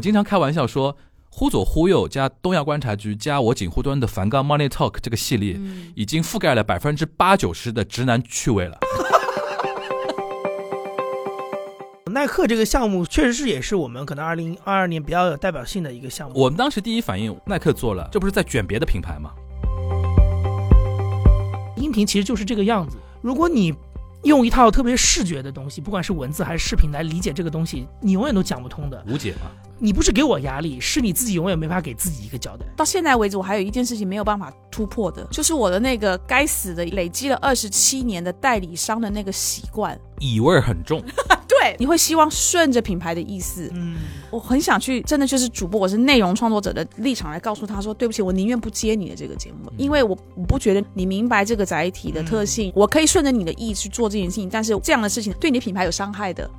经常开玩笑说，忽左忽右加东亚观察局加我警护端的梵高 Money Talk 这个系列，嗯已经覆盖了百分之八九十的直男趣味了。耐克这个项目确实是也是我们可能二零二二年比较有代表性的一个项目。我们当时第一反应，耐克做了，这不是在卷别的品牌吗？音频其实就是这个样子。如果你用一套特别视觉的东西，不管是文字还是视频来理解这个东西，你永远都讲不通的。无解嘛。你不是给我压力，是你自己永远没法给自己一个交代。到现在为止，我还有一件事情没有办法突破的，就是我的那个该死的累积了二十七年的代理商的那个习惯。乙味儿很重，对，你会希望顺着品牌的意思。嗯，我很想去，真的就是主播，我是内容创作者的立场来告诉他说，对不起，我宁愿不接你的这个节目，因为我我不觉得你明白这个载体的特性，我可以顺着你的意去做这件事情，但是这样的事情对你的品牌有伤害的。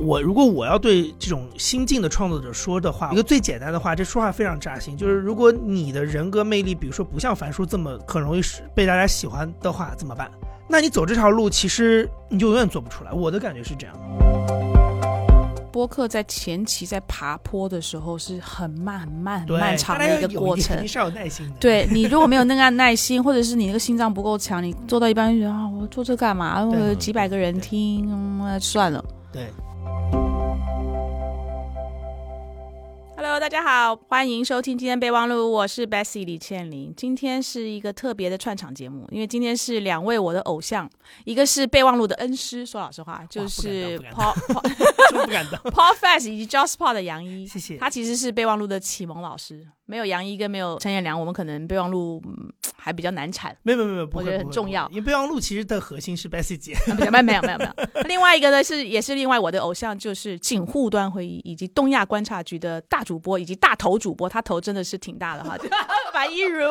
我如果我要对这种新晋的创作者说的话，一个最简单的话，这说话非常扎心，就是如果你的人格魅力，比如说不像樊叔这么很容易是被大家喜欢的话，怎么办？那你走这条路，其实你就永远做不出来。我的感觉是这样。播客在前期在爬坡的时候是很慢、很慢、很，漫长的一个过程。是要有耐心的。，对你如果没有那个耐心，或者是你那个心脏不够强，你做到一半就觉得啊，我做这干嘛？我有几百个人听，嗯，算了。对。thank you Hello，大家好，欢迎收听今天备忘录，我是 Bessie 李倩玲。今天是一个特别的串场节目，因为今天是两位我的偶像，一个是备忘录的恩师，说老实话，就是 Paul Paul Fast 以及 Just Paul 的杨一，谢谢他其实是备忘录的启蒙老师。没有杨一跟没有陈彦良，我们可能备忘录、嗯还比较难产。没有没有没有，我觉得很重要因为备忘录其实的核心是 Bessie 姐。没有没有没有没有没有。另外一个呢是也是另外我的偶像，就是警护端会议以及东亚观察局的大主播以及大头主播，他头真的是挺大的哈。樊一茹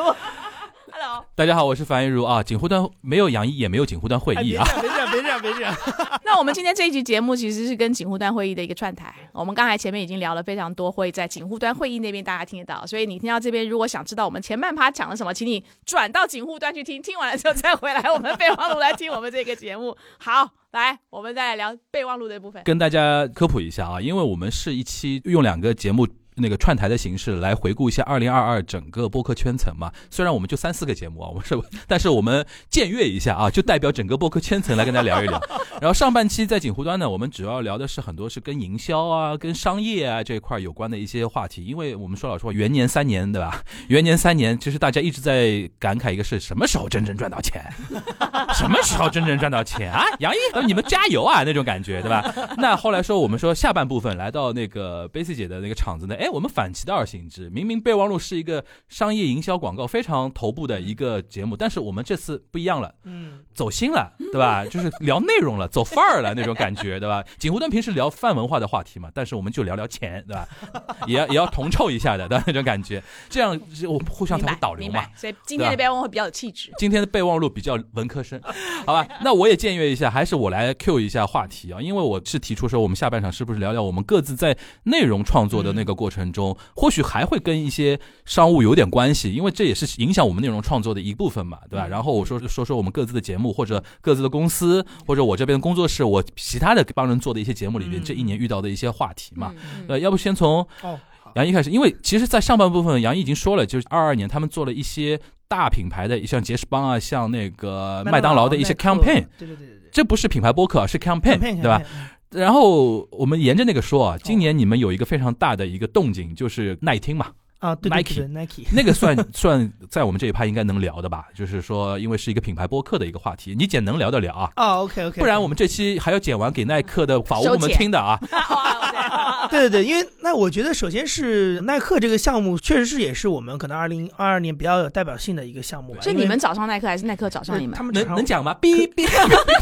，Hello。大家好，我是樊一茹啊。锦湖端没有杨毅，也没有锦湖端会议啊。别这样，别这样，别这样，别这样。那我们今天这一集节目其实是跟警护端会议的一个串台。我们刚才前面已经聊了非常多，会在警护端会议那边大家听得到，所以你听到这边，如果想知道我们前半趴讲了什么，请你转到警护端去听，听完了之后再回来我们备忘录来听我们这个节目。好，来，我们再来聊备忘录的部分。跟大家科普一下啊，因为我们是一期用两个节目。那个串台的形式来回顾一下二零二二整个播客圈层嘛，虽然我们就三四个节目啊，我们是，但是我们僭越一下啊，就代表整个播客圈层来跟大家聊一聊。然后上半期在锦湖端呢，我们主要聊的是很多是跟营销啊、跟商业啊这一块有关的一些话题，因为我们说老实话，元年三年对吧？元年三年，其实大家一直在感慨一个是什么时候真正赚到钱，什么时候真正赚到钱啊？杨毅，你们加油啊那种感觉对吧？那后来说我们说下半部分来到那个贝斯姐的那个场子呢，哎，我们反其道而行之，明明备忘录是一个商业营销广告非常头部的一个节目，但是我们这次不一样了，嗯，走心了，对吧？就是聊内容了，走范儿了那种感觉，对吧？锦湖端平时聊泛文化的话题嘛，但是我们就聊聊钱，对吧？也要也要同臭一下的，对吧那种感觉，这样我们互相才会导流嘛。所以今天的备忘录会比较有气质。今天的备忘录比较文科生，好吧？那我也僭越一下，还是我来 Q 一下话题啊，因为我是提出说，我们下半场是不是聊聊我们各自在内容创作的那个过程中，或许还会跟一些商务有点关系，因为这也是影响我们内容创作的一部分嘛，对吧？然后我说说说我们各自的节目，或者各自的公司，或者我这边的工作室，我其他的帮人做的一些节目里面，嗯这一年遇到的一些话题嘛。嗯呃，要不先从杨一开始，因为其实，在上半部分，杨一已经说了，就是二二年他们做了一些大品牌的，像杰士邦啊，像那个麦当劳的一些 campaign，对对对对对这不是品牌播客，是 campaign，campaign 对吧？？然后我们沿着那个说啊，今年你们有一个非常大的一个动静，就是耐听嘛，啊，Nike 对对，Nike，那个算算在我们这一趴应该能聊的吧？就是说，因为是一个品牌播客的一个话题，你剪能聊得了啊，啊，OK OK，不然我们这期还要剪完给耐克的法务部门听的啊。对对对，因为那我觉得首先是耐克这个项目，确实是也是我们可能二零二二年比较有代表性的一个项目吧。是你们找上耐克，还是耐克找上你们他？们能能讲吗？哔哔，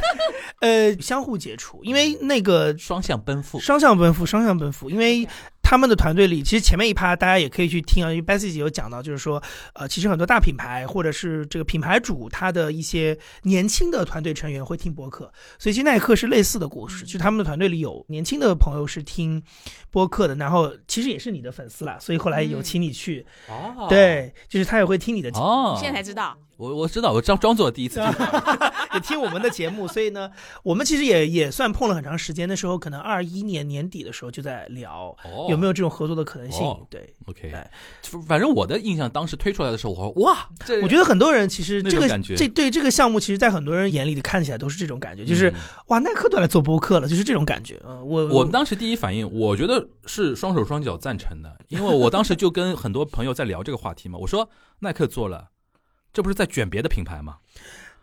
呃相互接触，因为那个双向奔赴。双向奔赴，双向奔赴，因为他们的团队里，其实前面一趴大家也可以去听啊，因为 Bessie 姐有讲到，就是说，呃，其实很多大品牌或者是这个品牌主他的一些年轻的团队成员会听播客，所以其实耐克是类似的故事，就他们的团队里有年轻的朋友是听播客的，然后其实也是你的粉丝啦，所以后来有请你去，哦，对，就是他也会听你的节目。哦，现在才知道，我我知道，我装装作第一次听。也听我们的节目，所以呢，我们其实也也算碰了很长时间。那时候可能二一年年底的时候就在聊哦有没有这种合作的可能性。哦对，OK，哎反正我的印象，当时推出来的时候，我说哇，这我觉得很多人其实这个感觉这对这个项目，其实，在很多人眼里看起来都是这种感觉，就是、嗯哇，耐克都来做播客了，就是这种感觉。嗯，我我当时第一反应，我觉得是双手双脚赞成的，因为我当时就跟很多朋友在聊这个话题嘛。我说耐克做了，这不是在卷别的品牌吗？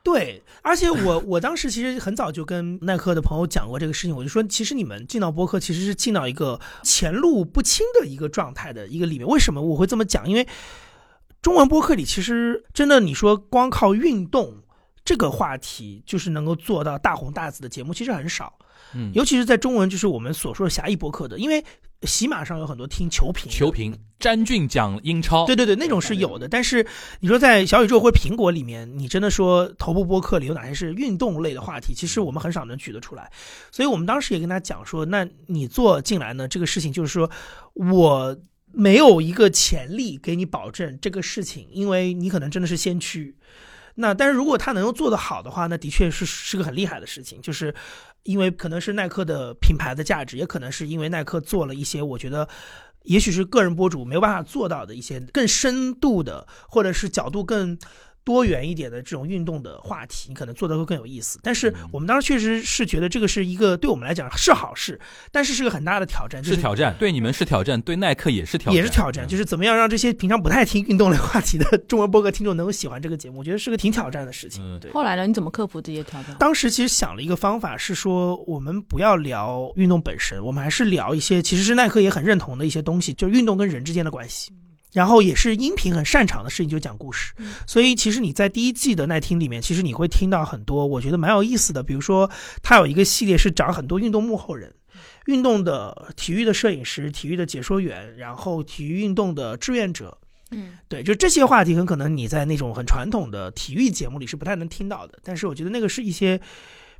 对，而且我我当时其实很早就跟耐克的朋友讲过这个事情，我就说，其实你们进到播客其实是进到一个前路不清的一个状态的一个里面。为什么我会这么讲？因为中文播客里其实真的，你说光靠运动这个话题，就是能够做到大红大紫的节目，其实很少。嗯，尤其是在中文，就是我们所说的狭义博客的，因为喜马上有很多听球评的，球评，詹俊讲英超，对对对，那种是有的。但是你说在小宇宙或者苹果里面，你真的说头部播客里有哪些是运动类的话题，其实我们很少能举得出来。所以我们当时也跟他讲说，那你做进来呢，这个事情就是说我。没有一个潜力给你保证这个事情，因为你可能真的是先驱。那但是如果他能够做得好的话，那的确是是个很厉害的事情，就是因为可能是耐克的品牌的价值，也可能是因为耐克做了一些我觉得也许是个人博主没有办法做到的一些更深度的，或者是角度更多元一点的这种运动的话题，你可能做的会更有意思。但是嗯我们当时确实是觉得这个是一个对我们来讲是好事，但是是个很大的挑战，就是挑战，对你们是挑战，对耐克也是挑战，也是挑战，就是怎么样让这些平常不太听运动类话题的中文播客听众能够喜欢这个节目，我觉得是个挺挑战的事情。嗯对。后来呢？你怎么克服这些挑战？当时其实想了一个方法，是说我们不要聊运动本身，我们还是聊一些其实是耐克也很认同的一些东西，就是运动跟人之间的关系。然后也是音频很擅长的事情，就讲故事。所以其实你在第一季的耐听里面，其实你会听到很多我觉得蛮有意思的，比如说它有一个系列是找很多运动幕后人。运动的体育的摄影师、体育的解说员，然后体育运动的志愿者，嗯，对，就这些话题很可能你在那种很传统的体育节目里是不太能听到的，但是我觉得那个是一些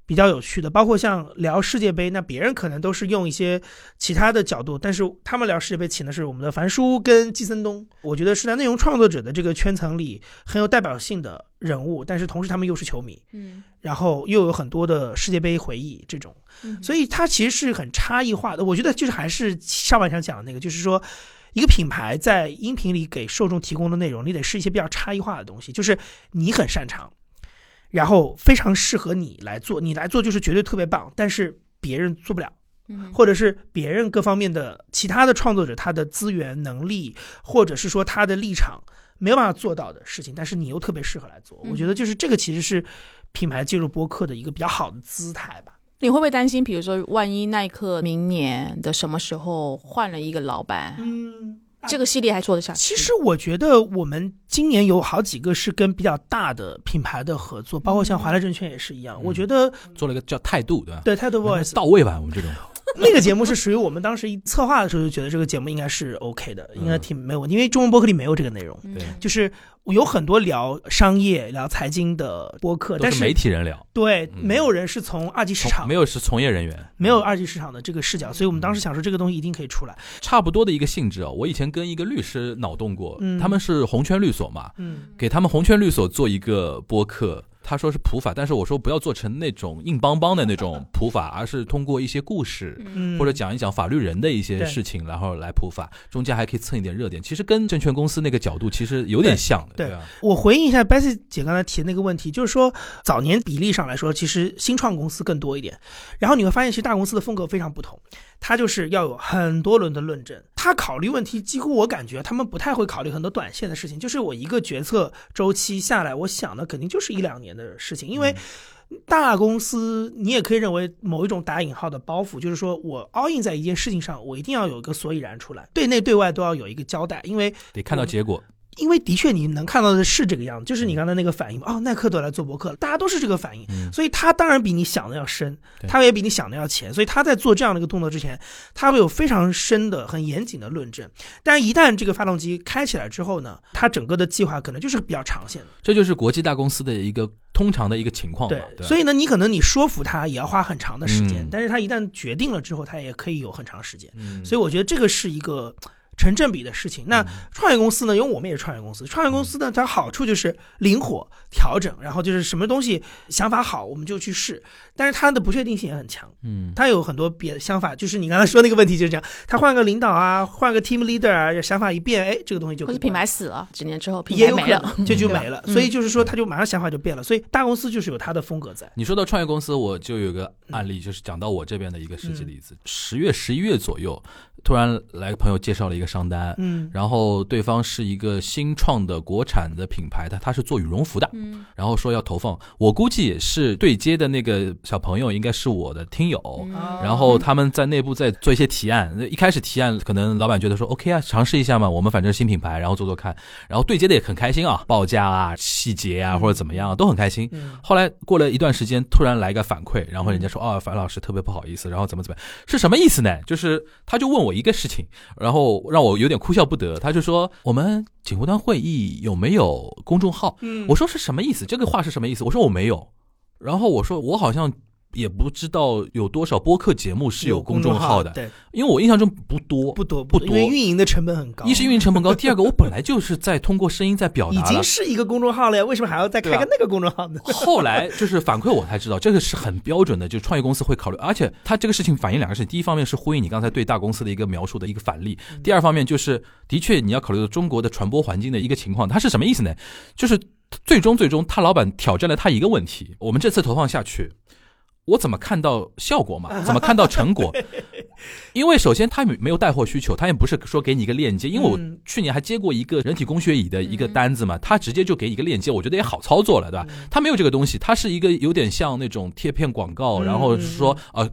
比较有趣的，包括像聊世界杯，那别人可能都是用一些其他的角度，但是他们聊世界杯请的是我们的樊叔跟季森东，我觉得是在内容创作者的这个圈层里很有代表性的人物，但是同时他们又是球迷，嗯。然后又有很多的世界杯回忆这种，嗯，所以它其实是很差异化的。我觉得就是还是上半场讲的那个，就是说，一个品牌在音频里给受众提供的内容，你得是一些比较差异化的东西，就是你很擅长，然后非常适合你来做，你来做就是绝对特别棒，但是别人做不了。嗯或者是别人各方面的其他的创作者，他的资源能力，或者是说他的立场没有办法做到的事情，但是你又特别适合来做。嗯我觉得就是这个其实是品牌进入播客的一个比较好的姿态吧。你会不会担心，比如说，万一耐克明年的什么时候换了一个老板，嗯，这个系列还做得下去？其实我觉得我们今年有好几个是跟比较大的品牌的合作，包括像华莱证券也是一样。嗯我觉得做了一个叫态度，对吧？对 Title Voice 到位吧，我们这种。那个节目是属于我们当时一策划的时候就觉得这个节目应该是 OK 的，应该挺没有问题，因为中文播客里没有这个内容。嗯对就是有很多聊商业、聊财经的播客，但都是媒体人聊，对，嗯没有人是从二级市场没有是从业人员，没有二级市场的这个视角，所以我们当时想说这个东西一定可以出来。差不多的一个性质啊。我以前跟一个律师脑洞过，嗯他们是红圈律所嘛，嗯给他们红圈律所做一个播客。他说是普法，但是我说不要做成那种硬邦邦的那种 普法，而是通过一些故事，嗯，或者讲一讲法律人的一些事情，然后来普法，中间还可以蹭一点热点。其实跟证券公司那个角度其实有点像的，对啊？我回应一下 Bessy 姐刚才提的那个问题，就是说早年比例上来说，其实新创公司更多一点，然后你会发现，其实大公司的风格非常不同，它就是要有很多轮的论证，他考虑问题几乎我感觉他们不太会考虑很多短线的事情，就是我一个决策周期下来，我想的肯定就是一两年的事情，因为。大公司，你也可以认为某一种打引号的包袱，就是说我 all in 在一件事情上，我一定要有一个所以然出来，对内对外都要有一个交代，因为得看到结果。因为的确你能看到的是这个样子，就是你刚才那个反应哦，耐克都来做博客了，大家都是这个反应，嗯所以他当然比你想的要深，他也比你想的要浅，所以他在做这样的一个动作之前，他会有非常深的、很严谨的论证。但一旦这个发动机开起来之后呢，他整个的计划可能就是比较长线的。这就是国际大公司的一个通常的一个情况嘛。对，所以呢，你可能你说服他也要花很长的时间，嗯但是他一旦决定了之后，他也可以有很长时间。嗯所以我觉得这个是一个成正比的事情。那嗯创业公司呢，因为我们也是创业公司，创业公司呢，它好处就是灵活调整，然后就是什么东西想法好我们就去试，但是它的不确定性也很强。嗯，它有很多别的想法，就是你刚才说那个问题就是这样，他换个领导啊，换个 team leader 啊，想法一变，哎，这个东西就或是品牌死了，几年之后品也有可牌没了，能，这就没了。嗯所以就是说，他就马上想法就变了。所以大公司就是有它的风格在。你说到创业公司，我就有个案例，就是讲到我这边的一个实际例子。十月、十一月左右，突然来个朋友介绍了一个商单，嗯然后对方是一个新创的国产的品牌，他他是做羽绒服的，嗯然后说要投放，我估计也是对接的那个小朋友应该是我的听友。嗯然后他们在内部在做一些提案，一开始提案可能老板觉得说 OK 啊，尝试一下嘛，我们反正新品牌，然后做做看，然后对接的也很开心啊，报价啊、细节啊或者怎么样都很开心。嗯后来过了一段时间，突然来个反馈，然后人家说：“哦，樊老师特别不好意思，然后怎么怎么样，是什么意思呢？就是他就问我一个事情，然后让我有点哭笑不得。他就说：我们警务端会议有没有公众号？嗯我说是什么意思？这个话是什么意思？我说我没有。然后我说我好像也不知道有多少播客节目是有公众号的，对，因为我印象中不多，不多多，不多因为运营的成本很高。一是运营成本高，第二个我本来就是在通过声音在表达已经。是一个公众号了呀，为什么还要再开个那个公众号呢？后来就是反馈我才知道，这个是很标准的，就创业公司会考虑，而且他这个事情反映两个事情，第一方面是呼应你刚才对大公司的一个描述的一个反例，第二方面就是的确你要考虑到中国的传播环境的一个情况，它是什么意思呢？就是最终最终他老板挑战了他一个问题，我们这次投放下去。我怎么看到效果嘛？怎么看到成果？因为首先他没有带货需求，他也不是说给你一个链接。因为我嗯去年还接过一个人体工学椅的一个单子嘛，他直接就给一个链接，我觉得也好操作了，对吧？他没有这个东西，他是一个有点像那种贴片广告，嗯然后说呃。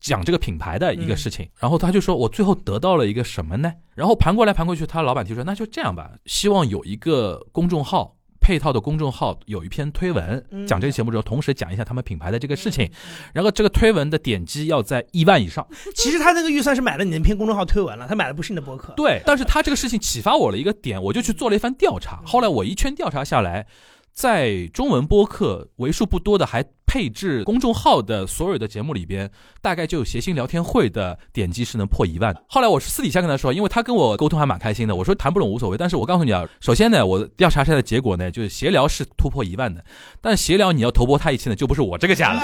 讲这个品牌的一个事情，然后他就说，我最后得到了一个什么呢？然后盘过来盘过去，他老板提出，那就这样吧，希望有一个公众号配套的公众号，有一篇推文嗯讲这个节目之后，同时讲一下他们品牌的这个事情，然后这个推文的点击要在一万以上。其实他那个预算是买了你那篇公众号推文了，他买的不是你的博客。对，但是他这个事情启发我了一个点，我就去做了一番调查。后来我一圈调查下来，在中文播客为数不多的还配置公众号的所有的节目里边，大概就有谐星聊天会的点击是能破一万。后来我是私底下跟他说，因为他跟我沟通还蛮开心的，我说谈不拢无所谓，但是我告诉你啊，首先呢，我调查下来的结果呢，就是闲聊是突破一万的，但是闲聊你要投播他一期呢，就不是我这个价了。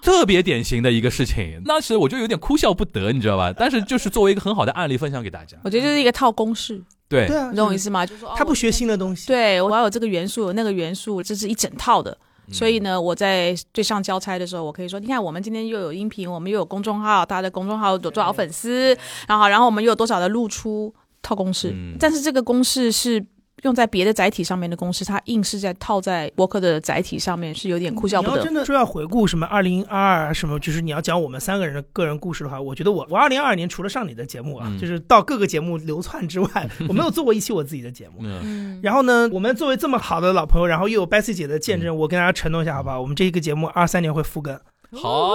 特别典型的一个事情，当时我就有点哭笑不得，你知道吧？但是就是作为一个很好的案例分享给大家。我觉得这是一个套公式，对，你懂我意思吗？就是说他不学新的东西。对，我要有这个元素，有那个元素，这是一整套的。所以呢，我在对上交差的时候，我可以说，你看，我们今天又有音频，我们又有公众号，大家的公众号有多少粉丝，然后，然后我们又有多少的露出，套公式。嗯。但是这个公式是用在别的载体上面的公式，它硬是在套在博客的载体上面，是有点哭笑不得你要真。的说要回顾什么二零二二什么，就是你要讲我们三个人的个人故事的话，我觉得我我二零二二年除了上你的节目啊，嗯就是到各个节目流窜之外，我没有做过一期我自己的节目。然后呢，我们作为这么好的老朋友，然后又有 Bessy 姐的见证，我跟大家承诺一下，好不好？我们这一个节目二三年会复更，好，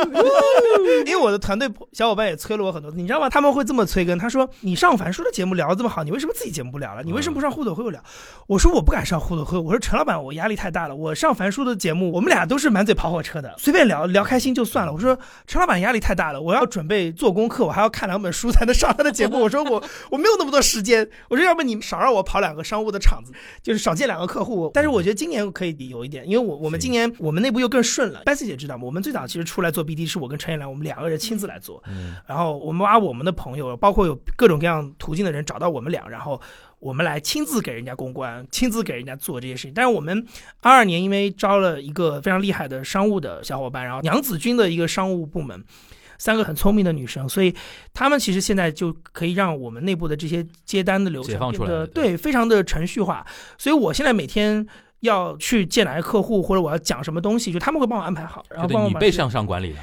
因为我的团队小伙伴也催了我很多次，你知道吗？他们会这么催更，他说：“你上樊叔的节目聊得这么好，你为什么自己节目不聊了？你为什么不上互动会聊？”我说：“我不敢上互动会，我说陈老板，我压力太大了。我上樊叔的节目，我们俩都是满嘴跑火车的，随便聊聊开心就算了。我说陈老板压力太大了，我要准备做功课，我还要看两本书才能上他的节目。我说我我没有那么多时间，我说要不你少让我跑两个商务的场子，就是少见两个客户。但是我觉得今年可以有一点，因为我我们今年我们内部又更顺了。Bessy 姐知道吗？我们最早其实出来做 BD 是我跟陈彦良，我们两个人亲自来做。嗯然后我们把我们的朋友，包括有各种各样途径的人找到我们俩，然后我们来亲自给人家公关，亲自给人家做这些事情。但是我们二二年因为招了一个非常厉害的商务的小伙伴，然后娘子军的一个商务部门。三个很聪明的女生，所以她们其实现在就可以让我们内部的这些接单的流程变得对，非常的程序化。所以我现在每天要去见哪些客户，或者我要讲什么东西，就他们会帮我安排好，然后帮我把这你被向上管理了，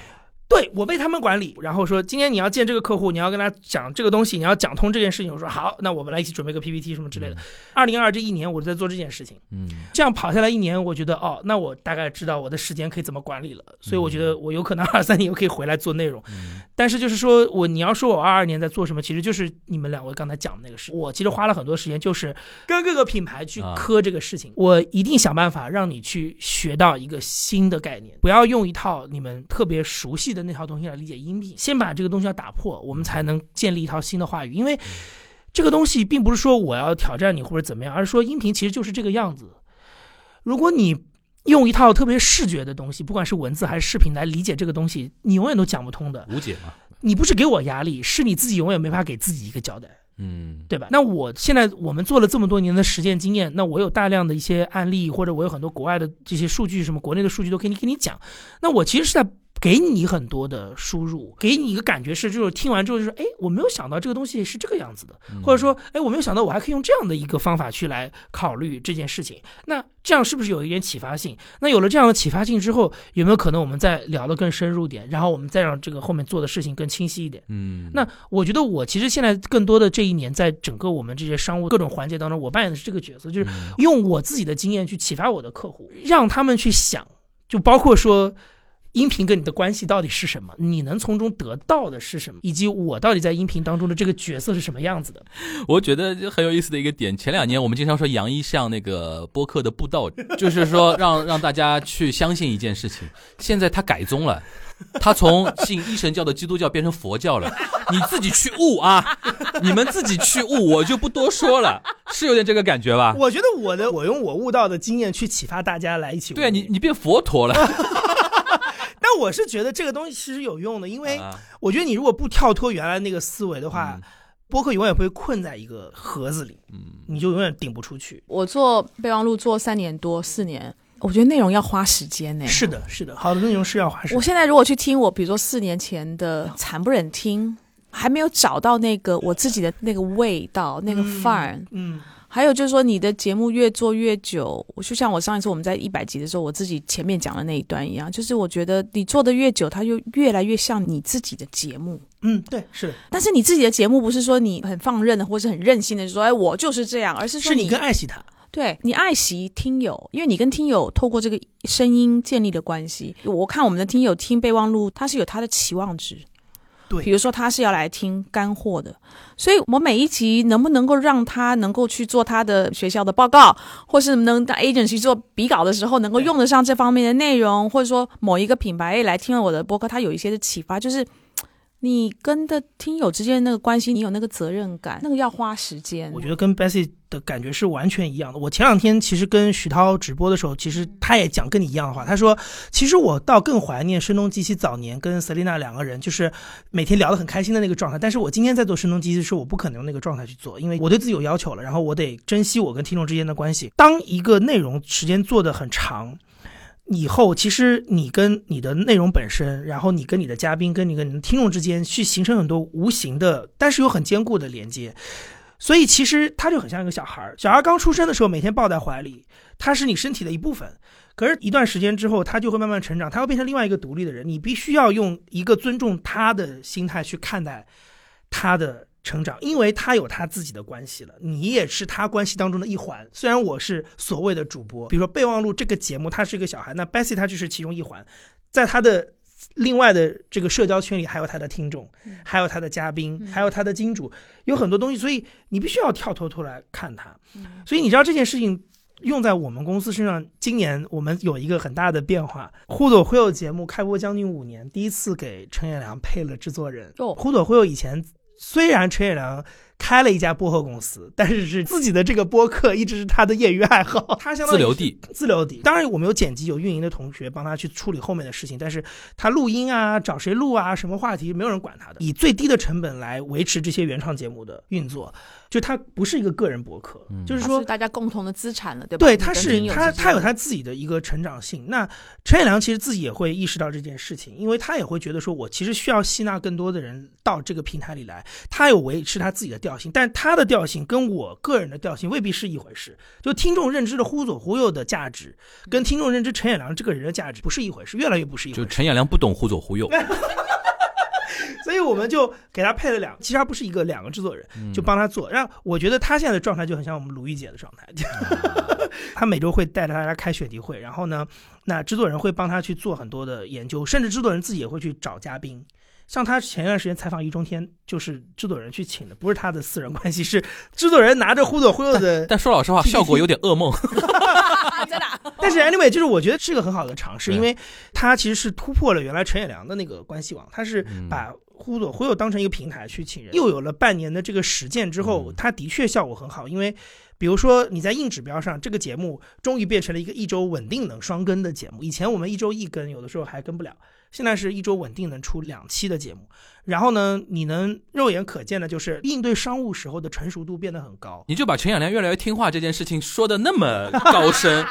对我被他们管理，然后说今天你要见这个客户，你要跟他讲这个东西，你要讲通这件事情。我说好，那我们来一起准备个 PPT 什么之类的。二零二这一年我就在做这件事情，嗯，这样跑下来一年，我觉得哦，那我大概知道我的时间可以怎么管理了。所以我觉得我有可能二三年又可以回来做内容。嗯但是就是说我你要说我二二年在做什么，其实就是你们两位刚才讲的那个事。我其实花了很多时间，就是跟各个品牌去啊磕这个事情。我一定想办法让你去学到一个新的概念，不要用一套你们特别熟悉的。的那套东西来理解音频，先把这个东西要打破，我们才能建立一套新的话语。因为这个东西并不是说我要挑战你或者怎么样，而是说音频其实就是这个样子。如果你用一套特别视觉的东西，不管是文字还是视频来理解这个东西，你永远都讲不通的。无解嘛。你不是给我压力，是你自己永远没法给自己一个交代。嗯，对吧？那我现在我们做了这么多年的实践经验，那我有大量的一些案例，或者我有很多国外的这些数据，什么国内的数据都可以给你讲。那我其实是在。给你很多的输入，给你一个感觉是，就是听完之后就是，哎，我没有想到这个东西是这个样子的，或者说，哎，我没有想到我还可以用这样的一个方法去来考虑这件事情。那这样是不是有一点启发性？那有了这样的启发性之后，有没有可能我们再聊得更深入点，然后我们再让这个后面做的事情更清晰一点？嗯，那我觉得我其实现在更多的这一年，在整个我们这些商务各种环节当中，我扮演的是这个角色，就是用我自己的经验去启发我的客户，让他们去想，就包括说。音频跟你的关系到底是什么？你能从中得到的是什么？以及我到底在音频当中的这个角色是什么样子的？我觉得很有意思的一个点。前两年我们经常说杨一像那个播客的布道，就是说让让大家去相信一件事情。现在他改宗了，他从信一神教的基督教变成佛教了。你自己去悟啊，你们自己去悟，我就不多说了。是有点这个感觉吧？我觉得我的我用我悟到的经验去启发大家来一起。对啊，你你变佛陀了。但我是觉得这个东西其实有用的，因为我觉得你如果不跳脱原来那个思维的话，播客永远会困在一个盒子里，嗯，你就永远顶不出去。我做备忘录做三年多四年，我觉得内容要花时间呢。是的，是的，好的内容是要花时间。我现在如果去听我，比如说四年前的，惨不忍听，还没有找到那个我自己的那个味道，那个范儿，嗯。还有就是说，你的节目越做越久，我就像我上一次我们在一百集的时候，我自己前面讲的那一段一样，就是我觉得你做的越久，它就越来越像你自己的节目。嗯，对，是。但是你自己的节目不是说你很放任的，或是很任性的，就说哎，我就是这样，而是说你更爱惜它。对你爱惜听友，因为你跟听友透过这个声音建立的关系。我看我们的听友听备忘录，他是有他的期望值。对，比如说他是要来听干货的，所以我每一集能不能够让他能够去做他的学校的报告，或是能当 agency 做笔稿的时候，能够用得上这方面的内容，或者说某一个品牌来听了我的播客，他有一些的启发，就是。你跟的听友之间那个关系，你有那个责任感，那个要花时间。我觉得跟 Bessy 的感觉是完全一样的。我前两天其实跟徐涛直播的时候，其实他也讲跟你一样的话。他说，其实我倒更怀念声东击西早年跟 Selina 两个人，就是每天聊得很开心的那个状态。但是我今天在做声东击西的时候，我不可能用那个状态去做，因为我对自己有要求了，然后我得珍惜我跟听众之间的关系。当一个内容时间做得很长。以后其实你跟你的内容本身，然后你跟你的嘉宾，跟你跟你的听众之间去形成很多无形的，但是又很坚固的连接。所以其实他就很像一个小孩儿，小孩刚出生的时候每天抱在怀里，他是你身体的一部分。可是，一段时间之后，他就会慢慢成长，他会变成另外一个独立的人。你必须要用一个尊重他的心态去看待他的。成长，因为他有他自己的关系了，你也是他关系当中的一环。虽然我是所谓的主播，比如说备忘录这个节目，他是一个小孩，那 Bessy 他就是其中一环，在他的另外的这个社交圈里，还有他的听众，还有他的嘉宾，还有他的金主，有很多东西，所以你必须要跳脱出来看他。所以你知道这件事情用在我们公司身上，今年我们有一个很大的变化。忽左忽右节目开播将近五年，第一次给陈彦良配了制作人。忽左忽右以前。虽然陈彦良开了一家播客公司，但是是自己的这个播客一直是他的业余爱好，他相当于 自留地，自留地。当然，我们有剪辑、有运营的同学帮他去处理后面的事情，但是他录音啊、找谁录啊、什么话题，没有人管他的，以最低的成本来维持这些原创节目的运作。就他不是一个个人博客，就是说大家共同的资产了，对吧？对，他是他他有他自己的一个成长性。那陈彦良其实自己也会意识到这件事情，因为他也会觉得说，我其实需要吸纳更多的人到这个平台里来。他有维持他自己的调性，但他的调性跟我个人的调性未必是一回事。就听众认知的忽左忽右的价值，跟听众认知陈彦良这个人的价值不是一回事，越来越不是一回事。就陈彦良不懂忽左忽右。所以我们就给他配了两，其实他不是一个两个制作人，就帮他做。让我觉得他现在的状态就很像我们鲁豫姐的状态，他每周会带着大家开选题会，然后呢，那制作人会帮他去做很多的研究，甚至制作人自己也会去找嘉宾。像他前一段时间采访易中天，就是制作人去请的，不是他的私人关系，是制作人拿着忽左忽右的。但说老实话，效果有点噩梦。真的啊。但是 anyway，就是我觉得是个很好的尝试，因为他其实是突破了原来陈也良的那个关系网，他是嗯把忽左忽右当成一个平台去请人，又有了半年的这个实践之后嗯，它的确效果很好，因为。比如说你在硬指标上，这个节目终于变成了一个一周稳定能双更的节目。以前我们一周一更，有的时候还跟不了，现在是一周稳定能出两期的节目。然后呢，你能肉眼可见的就是应对商务时候的成熟度变得很高。你就把陈养良越来越听话这件事情说的那么高深，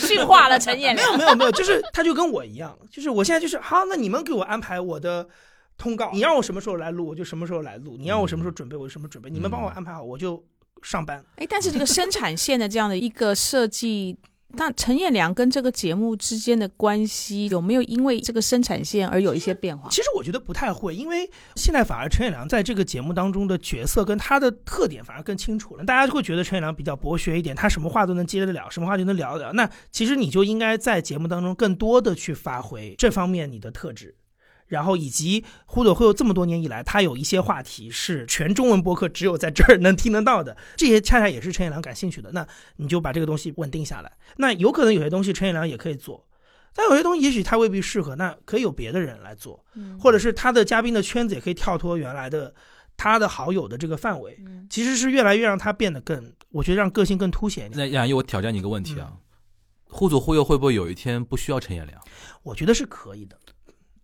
驯化了陈彦没有。没有没有，就是他就跟我一样，就是我现在就是好，那你们给我安排我的通告，你让我什么时候来录，我就什么时候来录；你让我什么时候准备，我就什么准备。你们帮我安排好，我就上班。哎，但是这个生产线的这样的一个设计，那陈彦良跟这个节目之间的关系有没有因为这个生产线而有一些变化？其实我觉得不太会，因为现在反而陈彦良在这个节目当中的角色跟他的特点反而更清楚了。大家就会觉得陈彦良比较博学一点，他什么话都能接得了，什么话就能聊得了。那其实你就应该在节目当中更多的去发挥这方面你的特质。然后以及忽左忽右这么多年以来，他有一些话题是全中文播客只有在这儿能听得到的，这些恰恰也是陈也良感兴趣的。那你就把这个东西稳定下来。那有可能有些东西陈也良也可以做，但有些东西也许他未必适合，那可以有别的人来做。嗯或者是他的嘉宾的圈子也可以跳脱原来的他的好友的这个范围，嗯其实是越来越让他变得更，我觉得让个性更凸显一点。那杨毅，我挑战你一个问题啊，忽左忽右会不会有一天不需要陈彦良？我觉得是可以的。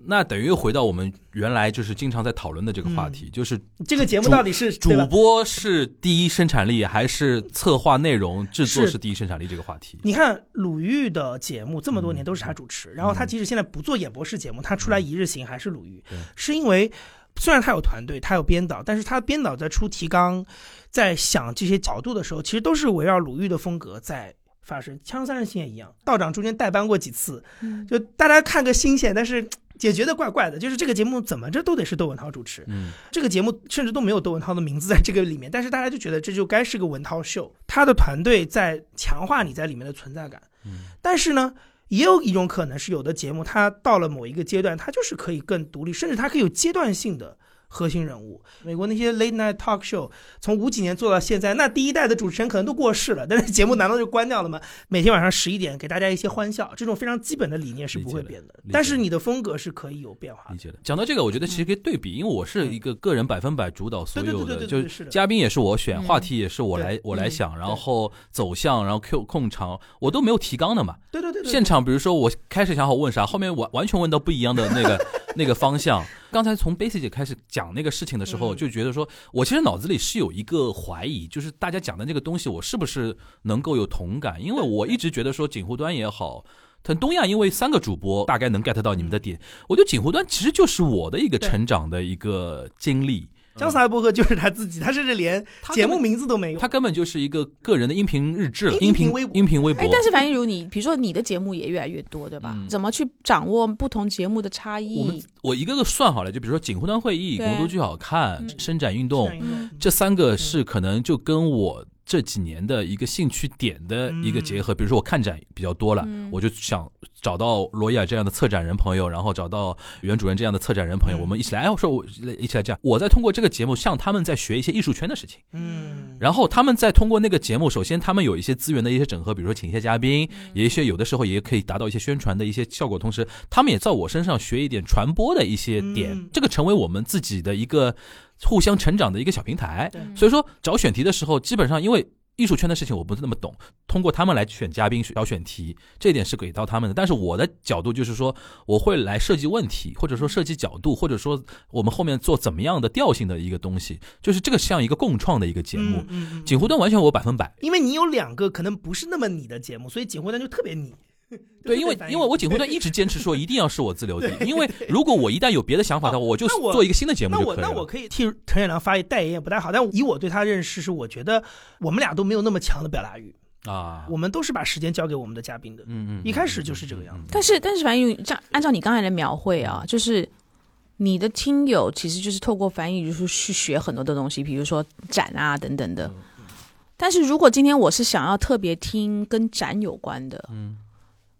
那等于回到我们原来就是经常在讨论的这个话题，就是这个节目到底是主？播是第一生产力，还是策划内容制作是是第一生产力？这个话题，你看鲁豫的节目这么多年都是他主持，然后他嗯即使现在不做演播室节目，他出来一日行还是鲁豫对，是因为虽然他有团队，他有编导，但是他编导在出提纲，在想这些角度的时候，其实都是围绕鲁豫的风格在发生。《锵锵三人行》也一样，道长中间代班过几次，嗯就大家看个新鲜，但是也觉得怪怪的，就是这个节目怎么着都得是窦文涛主持，嗯，这个节目甚至都没有窦文涛的名字在这个里面，但是大家就觉得这就该是个文涛秀，他的团队在强化你在里面的存在感。嗯但是呢，也有一种可能是有的节目它到了某一个阶段，它就是可以更独立，甚至它可以有阶段性的。核心人物，美国那些 late night talk show，从五几年做到现在，那第一代的主持人可能都过世了，但是节目难道就关掉了吗？每天晚上十一点给大家一些欢笑，这种非常基本的理念是不会变的。但是你的风格是可以有变化的。理解的。讲到这个，我觉得其实可以对比，因为我是一个个人百分百主导所有的，就是嘉宾也是我选，嗯话题也是我来我来想，嗯然后走向，然后 Q 控场，我都没有提纲的嘛。对对对对，现场比如说我开始想好问啥，后面完完全问到不一样的那个 那个方向。刚才从 Basic 姐开始讲那个事情的时候，嗯就觉得说我其实脑子里是有一个怀疑，就是大家讲的那个东西，我是不是能够有同感？因为我一直觉得说锦湖端也好。它东亚因为三个主播大概能 get 到你们的点，我觉得锦湖端其实就是我的一个成长的一个经历。江斯海伯格就是他自己，他甚至连节目名字都没有。他根本就是一个个人的音频日志了，音频音频微博音频微博哎，。但是樊一茹，你比如说你的节目也越来越多，对吧？嗯怎么去掌握不同节目的差异我们？我一个个算好了，就比如说锦湖端会议、对国都剧好看、嗯伸展运动，嗯这三个是可能就跟我这几年的一个兴趣点的一个结合。比如说我看展比较多了，嗯我就想找到罗伊尔这样的策展人朋友，然后找到袁主任这样的策展人朋友，嗯我们一起来，哎，我说我一起来这样。我在通过这个节目向他们在学一些艺术圈的事情。嗯，然后他们在通过那个节目，首先他们有一些资源的一些整合，比如说请一些嘉宾，也一些有的时候也可以达到一些宣传的一些效果，同时他们也在我身上学一点传播的一些点，嗯这个成为我们自己的一个互相成长的一个小平台。所以说找选题的时候，基本上因为。艺术圈的事情我不是那么懂，通过他们来选嘉宾、挑选题，这一点是给到他们的。但是我的角度就是说，我会来设计问题，或者说设计角度，或者说我们后面做怎么样的调性的一个东西，就是这个像一个共创的一个节目。嗯嗯嗯锦湖端完全我百分百，因为你有两个可能不是那么你的节目，所以锦湖端就特别你。对，因为因为我锦湖端一直坚持说一定要是我自留地，因为如果我一旦有别的想法的话，我就做一个新的节目那就可以了。我那我可以替陈远良发言，代言也不太好，但以我对他认识是，我觉得我们俩都没有那么强的表达欲，啊，我们都是把时间交给我们的嘉宾的。嗯嗯，一开始就是这个样子但是但是樊一茹，这样按照你刚才的描绘啊，就是你的听友其实就是透过翻译，就是去学很多的东西，比如说展啊等等的。但是如果今天我是想要特别听跟展有关的，嗯，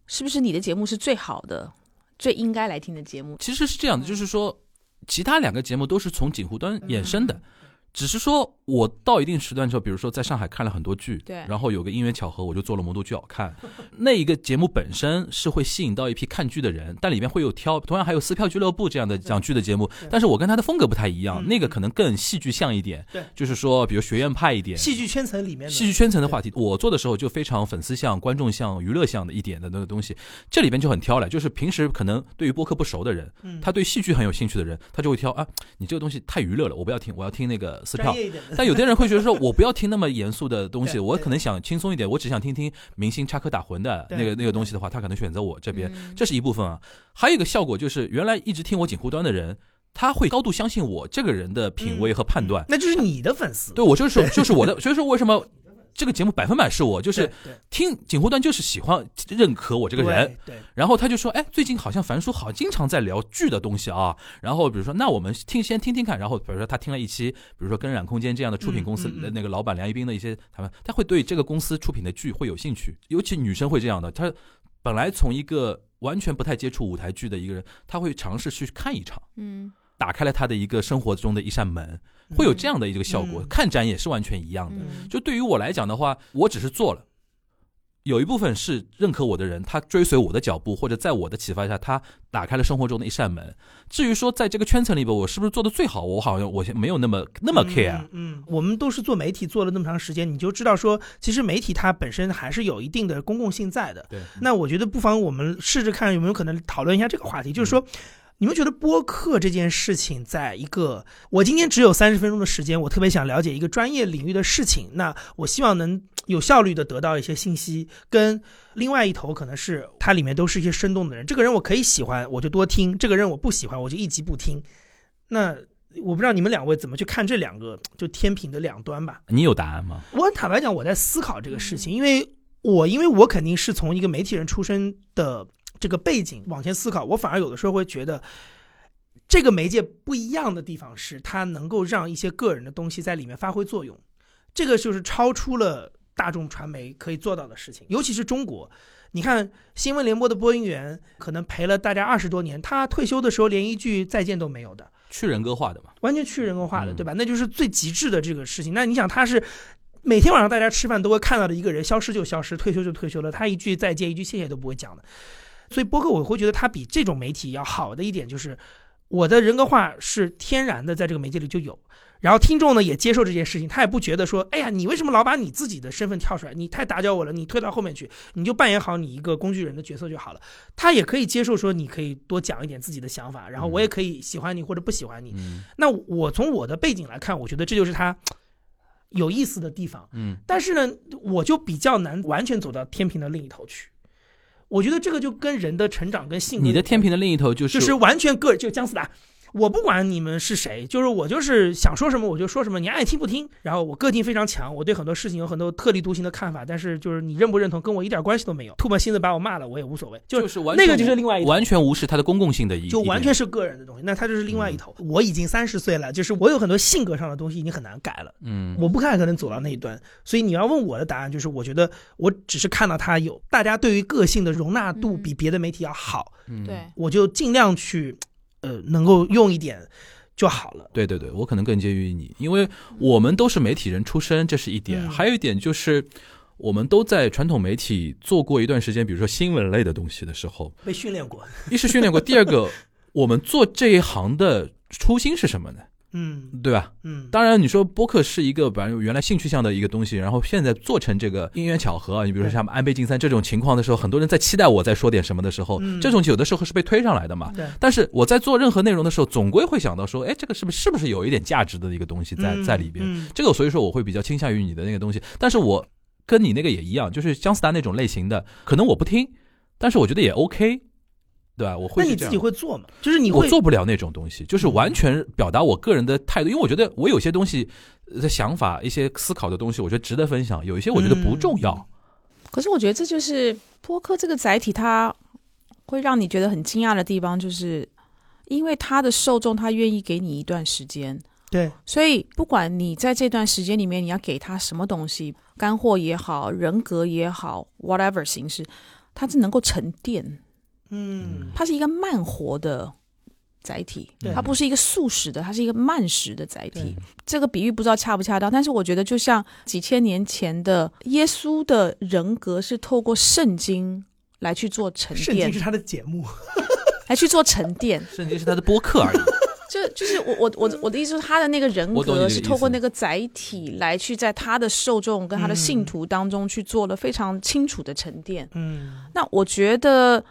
是不是你的节目是最好的、最应该来听的节目？其实是这样的，就是说其他两个节目都是从锦湖端衍生的。只是说，我到一定时段之后，比如说在上海看了很多剧，对。然后有个因缘巧合，我就做了《魔都剧好看》。那一个节目本身是会吸引到一批看剧的人，但里面会有挑，同样还有撕票俱乐部这样的讲剧的节目，但是我跟他的风格不太一样，嗯。那个可能更戏剧像一点，对。就是说，比如学院派一点，戏剧圈层里面的。戏剧圈层的话题，我做的时候就非常粉丝向、观众向、娱乐向的一点的那个东西，这里边就很挑了。就是平时可能对于播客不熟的人，嗯。他对戏剧很有兴趣的人，他就会挑啊，你这个东西太娱乐了，我不要听，我要听那个撕票。但有的人会觉得说，我不要听那么严肃的东西，我可能想轻松一点，我只想听听明星插科打诨的那个那个东西的话，他可能选择我这边，嗯这是一部分啊。还有一个效果就是，原来一直听我锦湖端的人，他会高度相信我这个人的品味和判断。那就是你的粉丝，对我就是就是我的，所以说为什么这个节目百分百是我，就是听锦湖端就是喜欢认可我这个人，，对，对然后他就说，哎，最近好像樊叔好经常在聊剧的东西啊。然后比如说，那我们听先听听看。然后比如说他听了一期，比如说跟染空间这样的出品公司那个老板梁一冰的一些他们，他会对这个公司出品的剧会有兴趣。尤其女生会这样的，他本来从一个完全不太接触舞台剧的一个人，他会尝试去看一场，嗯打开了他的一个生活中的一扇门，会有这样的一个效果。嗯看展也是完全一样的。嗯，就对于我来讲的话，我只是做了。有一部分是认可我的人，他追随我的脚步，或者在我的启发下，他打开了生活中的一扇门。至于说在这个圈层里边，我是不是做的最好，我好像我没有那么那么 care。嗯，嗯，我们都是做媒体做了那么长时间，你就知道说，其实媒体它本身还是有一定的公共性在的。对，那我觉得不妨我们试着看有没有可能讨论一下这个话题，就是说。你们觉得播客这件事情，在一个我今天只有三十分钟的时间，我特别想了解一个专业领域的事情，那我希望能有效率的得到一些信息，跟另外一头可能是它里面都是一些生动的人，这个人我可以喜欢，我就多听；这个人我不喜欢，我就一集不听。那我不知道你们两位怎么去看这两个就天平的两端吧。你有答案吗？我坦白讲，我在思考这个事情，因为我因为我肯定是从一个媒体人出身的这个背景往前思考，我反而有的时候会觉得，这个媒介不一样的地方是它能够让一些个人的东西在里面发挥作用，这个就是超出了大众传媒可以做到的事情，尤其是中国。你看新闻联播的播音员，可能陪了大家二十多年，他退休的时候连一句再见都没有的。去人格化的嘛。完全去人格化的，嗯对吧？那就是最极致的这个事情。那你想，他是每天晚上大家吃饭都会看到的一个人，消失就消失，退休就退休了，他一句再见、一句谢谢都不会讲的。所以播客我会觉得它比这种媒体要好的一点就是，我的人格化是天然的在这个媒介里就有。然后听众呢也接受这件事情，他也不觉得说，哎呀，你为什么老把你自己的身份跳出来？你太打搅我了，你推到后面去，你就扮演好你一个工具人的角色就好了。他也可以接受说，你可以多讲一点自己的想法，然后我也可以喜欢你或者不喜欢你。嗯那我从我的背景来看，我觉得这就是他有意思的地方。嗯，但是呢，我就比较难完全走到天平的另一头去。我觉得这个就跟人的成长跟性格，你的天平的另一头就是就是完全个人，就姜思达。我不管你们是谁，就是我就是想说什么我就说什么，你爱听不听。然后我个性非常强，我对很多事情有很多特立独行的看法，但是就是你认不认同跟我一点关系都没有。吐沫星子把我骂了，我也无所谓。就就是完那个全就是另外一头完全无视它的公共性的一，一点就完全是个人的东西，那他就是另外一头。我已经三十岁了，就是我有很多性格上的东西已经很难改了，嗯，我不太可能走到那一端。所以你要问我的答案，就是我觉得我只是看到他有大家对于个性的容纳度嗯比别的媒体要好，嗯对，我就尽量去，呃，能够用一点就好了。对对对，我可能更介于你，因为我们都是媒体人出身，这是一点。嗯还有一点就是，我们都在传统媒体做过一段时间，比如说新闻类的东西的时候，被训练过，一是训练过，第二个，我们做这一行的初心是什么呢？嗯。对吧？嗯，当然，你说播客是一个反正原来兴趣向的一个东西，然后现在做成这个因缘巧合啊，你比如说像安倍晋三这种情况的时候，很多人在期待我在说点什么的时候，嗯。这种有的时候是被推上来的嘛。对，但是我在做任何内容的时候，总归会想到说，哎，这个是不是是不是有一点价值的一个东西在嗯在里边？嗯这个所以说我会比较倾向于你的那个东西，但是我跟你那个也一样，就是姜思达那种类型的，可能我不听，但是我觉得也 OK，对吧？我会那你自己会做吗？就是你我会做不了那种东西，就是完全表达我个人的态度，因为我觉得我有些东西呃的想法、一些思考的东西，我觉得值得分享；有一些我觉得不重要。可是我觉得这就是播客这个载体，它会让你觉得很惊讶的地方，就是因为它的受众，他愿意给你一段时间，对，所以不管你在这段时间里面你要给他什么东西，干货也好，人格也好，whatever 形式，它是能够沉淀，嗯它是一个慢活的载体，它不是一个速食的，它是一个慢食的载体。这个比喻不知道恰不恰当，但是我觉得就像几千年前的耶稣的人格是透过圣经来去做沉淀圣经是，他的节目，来去做沉淀。圣经是他的播客而已。就就是我我我我的意思是，他的那个人格是透过那个载体来去在他的受众跟他的信徒当中去做了非常清楚的沉淀。嗯，那我觉得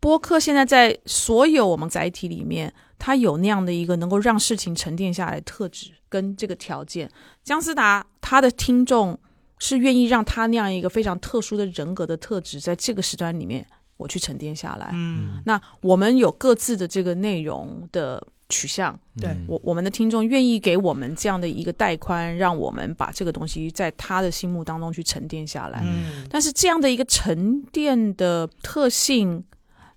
播客现在在所有我们载体里面，它有那样的一个能够让事情沉淀下来的特质跟这个条件。姜思达他的听众是愿意让他那样一个非常特殊的人格的特质，在这个时段里面我去沉淀下来。嗯，那我们有各自的这个内容的取向，对嗯我我们的听众愿意给我们这样的一个带宽，让我们把这个东西在他的心目当中去沉淀下来。嗯，但是这样的一个沉淀的特性，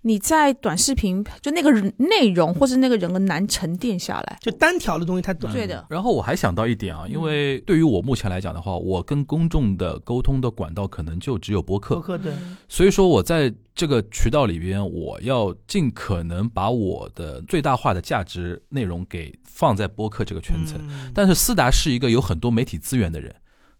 你在短视频就那个内容或是那个人很难沉淀下来。就单条的东西太短，对的，然后我还想到一点啊，因为对于我目前来讲的话，我跟公众的沟通的管道可能就只有播客，播客对，所以说我在这个渠道里边，我要尽可能把我的最大化的价值内容给放在播客这个圈层。嗯。但是思达是一个有很多媒体资源的人，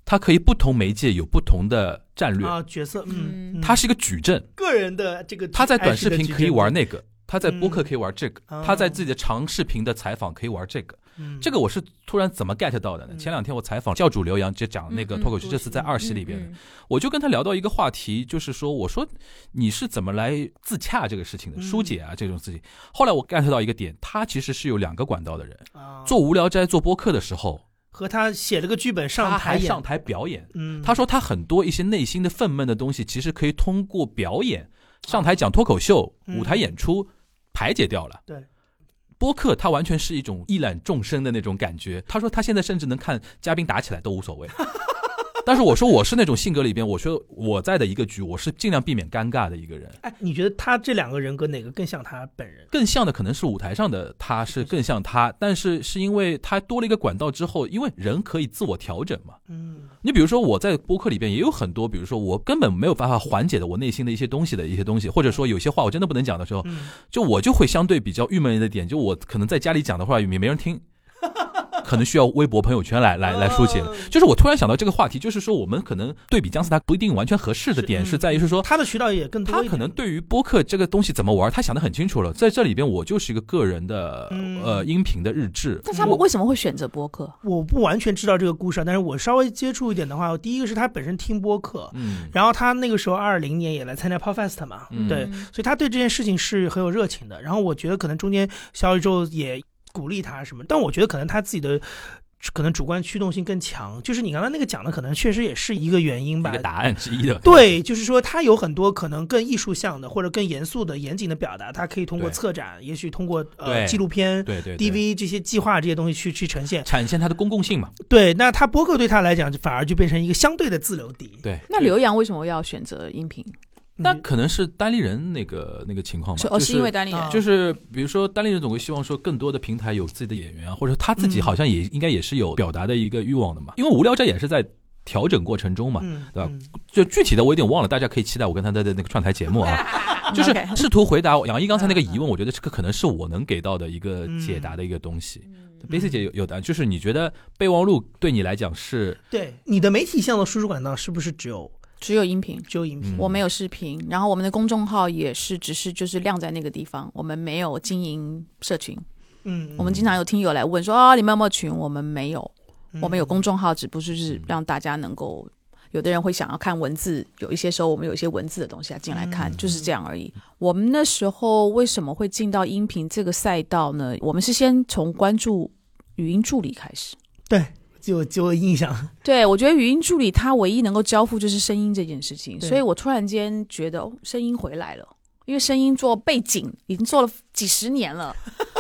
他可以不同媒介有不同的战略，啊角色，嗯，嗯。他是一个矩阵，个人的这个，他在短视频可以玩，那个。他在播客嗯。可以玩这个，哦。他在自己的长视频的采访可以玩这个，嗯。这个我是突然怎么 get 到的呢？嗯。前两天我采访教主刘洋，就讲那个脱口秀，这次在二喜里边我就跟他聊到一个话题，就是说，我说你是怎么来自洽这个事情的，嗯。疏解啊这种事情。后来我 get 到一个点，他其实是有两个管道的人，啊。做无聊斋做播客的时候，和他写了个剧本上台上，台表演。嗯，他说他很多一些内心的愤懑的东西，其实可以通过表演、上台讲脱口秀、嗯舞台演出排解掉了。对。播客它完全是一种一览众生的那种感觉。他说他现在甚至能看嘉宾打起来都无所谓。但是我说我是那种性格里边，我说我在的一个局，我是尽量避免尴尬的一个人。哎，你觉得他这两个人格哪个更像他本人？更像的可能是舞台上的他是更像他，但是是因为他多了一个管道之后，因为人可以自我调整嘛。嗯你比如说我在播客里边也有很多，比如说我根本没有办法缓解的我内心的一些东西的一些东西，或者说有些话我真的不能讲的时候，嗯，就我就会相对比较郁闷的点，就我可能在家里讲的话也没人听，可能需要微博朋友圈来来来疏解了哦。就是我突然想到这个话题，就是说我们可能对比姜思达不一定完全合适的点是是在于是说。他的渠道也更多，他可能对于播客这个东西怎么玩，他想的很清楚了。在这里边，我就是一个个人的嗯呃音频的日志。但是他们为什么会选择播客？我不完全知道这个故事啊，但是我稍微接触一点的话，第一个是他本身听播客，嗯，然后他那个时候二零年也来参加 Podfest 嘛，嗯对，所以他对这件事情是很有热情的。然后我觉得可能中间小宇宙也鼓励他什么，但我觉得可能他自己的可能主观驱动性更强，就是你刚才那个讲的，可能确实也是一个原因吧一个。答案之一的。对，就是说他有很多可能更艺术向的或者更严肃的、严谨的表达，他可以通过策展，也许通过呃纪录片、对对对 DV 这些计划这些东西去去呈现。展现它的公共性嘛。对，那他播客对他来讲，反而就变成一个相对的自留地。对，那刘洋为什么要选择音频？那嗯。可能是单立人那个那个情况吧。是哦，就是因为单立人。啊。就是比如说单立人总会希望说更多的平台有自己的演员啊，或者他自己嗯。好像也应该也是有表达的一个欲望的嘛。因为无聊斋也是在调整过程中嘛，嗯，对吧？嗯。就具体的我有点忘了，大家可以期待我跟他的那个串台节目啊。就是试图回答杨毅刚才那个疑问，我觉得这个可能是我能给到的一个解答的一个东西。贝斯姐有有答案，就是你觉得备忘录对你来讲是对。你的媒体向的输出管道是不是只有只有音频。只有音频？嗯我没有视频，然后我们的公众号也是只是就是晾在那个地方，我们没有经营社群。嗯，我们经常有听友来问说啊，你们有没有群？我们没有，嗯我们有公众号，只不过是让大家能够，有的人会想要看文字，有一些时候我们有一些文字的东西啊进来看，嗯就是这样而已。我们那时候为什么会进到音频这个赛道呢？我们是先从关注语音助理开始。对，就就印象。对，我觉得语音助理它唯一能够交付就是声音这件事情，所以我突然间觉得哦，声音回来了，因为声音做背景已经做了几十年了，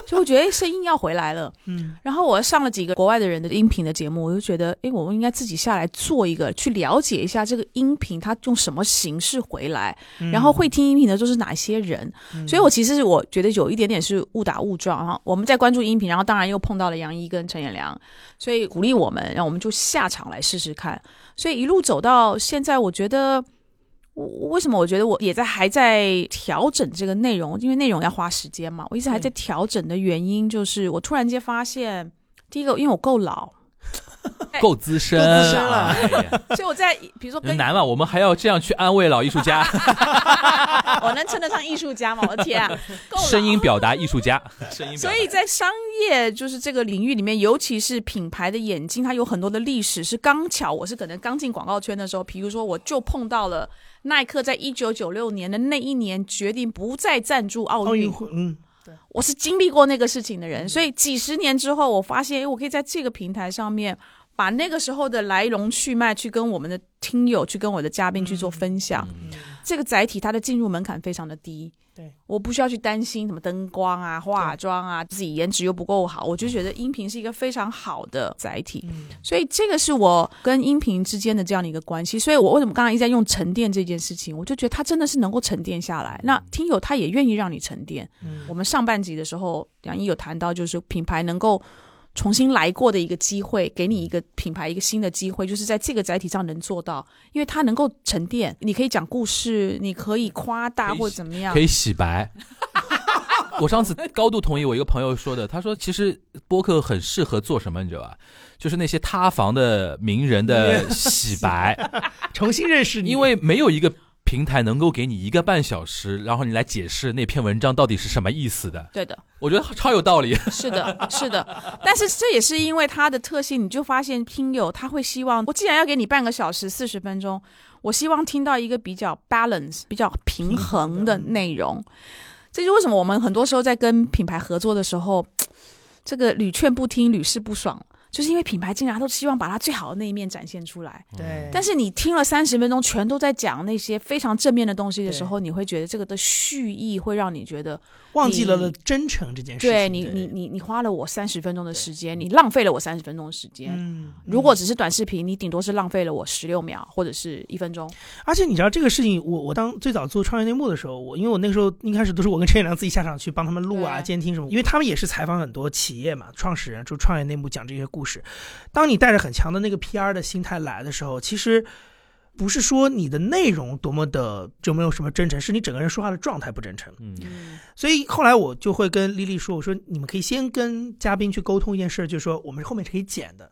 所以我觉得哎，声音要回来了。嗯然后我上了几个国外的人的音频的节目，我就觉得，哎，我们应该自己下来做一个，去了解一下这个音频它用什么形式回来，嗯然后会听音频的都是哪些人。所以我其实我觉得有一点点是误打误撞哈。我们在关注音频，然后当然又碰到了杨一跟陈彦良，所以鼓励我们，然后我们就下场来试试看。所以一路走到现在，我觉得我我为什么我觉得我也在还在调整这个内容？因为内容要花时间嘛，我一直还在调整的原因就是我突然间发现，第一个因为我够老，够资深，够资深了哎所以我在比如说跟难嘛，我们还要这样去安慰老艺术家，我能称得上艺术家吗？我的天啊，够声音表达艺术家，声音表达所以在商业就是这个领域里面，尤其是品牌的眼睛，它有很多的历史是刚巧，我是可能刚进广告圈的时候，比如说我就碰到了耐克在一九九六年的那一年决定不再赞助奥运，会，嗯，我是经历过那个事情的人，所以几十年之后，我发现，哎，我可以在这个平台上面。把那个时候的来龙去脉去跟我们的听友、去跟我的嘉宾去做分享，这个载体它的进入门槛非常的低，对，我不需要去担心什么灯光啊、化妆啊，自己颜值又不够好，我就觉得音频是一个非常好的载体，嗯所以这个是我跟音频之间的这样的一个关系。所以我为什么刚刚一直在用沉淀这件事情，我就觉得它真的是能够沉淀下来。那听友他也愿意让你沉淀。嗯我们上半集的时候，杨一有谈到，就是品牌能够。重新来过的一个机会，给你一个品牌一个新的机会，就是在这个载体上能做到，因为它能够沉淀。你可以讲故事，你可以夸大或者怎么样可。以洗白。我上次高度同意我一个朋友说的，他说其实播客很适合做什么，你知道吧？就是那些塌房的名人的 洗白，重新认识你，因为没有一个平台能够给你一个半小时，然后你来解释那篇文章到底是什么意思的。对的，我觉得超有道理。是的，是的。但是这也是因为它的特性，你就发现听友他会希望，我既然要给你半个小时、四十分钟，我希望听到一个比较 balance、比较平衡的内容。这就是为什么我们很多时候在跟品牌合作的时候，这个屡劝不听、屡试不爽，就是因为品牌经常都希望把它最好的那一面展现出来。对，但是你听了三十分钟，全都在讲那些非常正面的东西的时候，你会觉得这个的蓄意会让你觉得，忘记了的真诚这件事情，对你，你，你，你花了我三十分钟的时间，你浪费了我三十分钟的时间。嗯，如果只是短视频，你顶多是浪费了我十六秒或者是一分钟。而且你知道这个事情，我我当最早做创业内幕的时候，我因为我那个时候一开始都是我跟陈远良自己下场去帮他们录啊、监听什么，因为他们也是采访很多企业嘛，创始人就创业内幕讲这些故事。当你带着很强的那个 PR 的心态来的时候，其实不是说你的内容多么的就没有什么真诚，是你整个人说话的状态不真诚。嗯，嗯，所以后来我就会跟丽丽说：“我说你们可以先跟嘉宾去沟通一件事，就是说我们后面是可以剪的，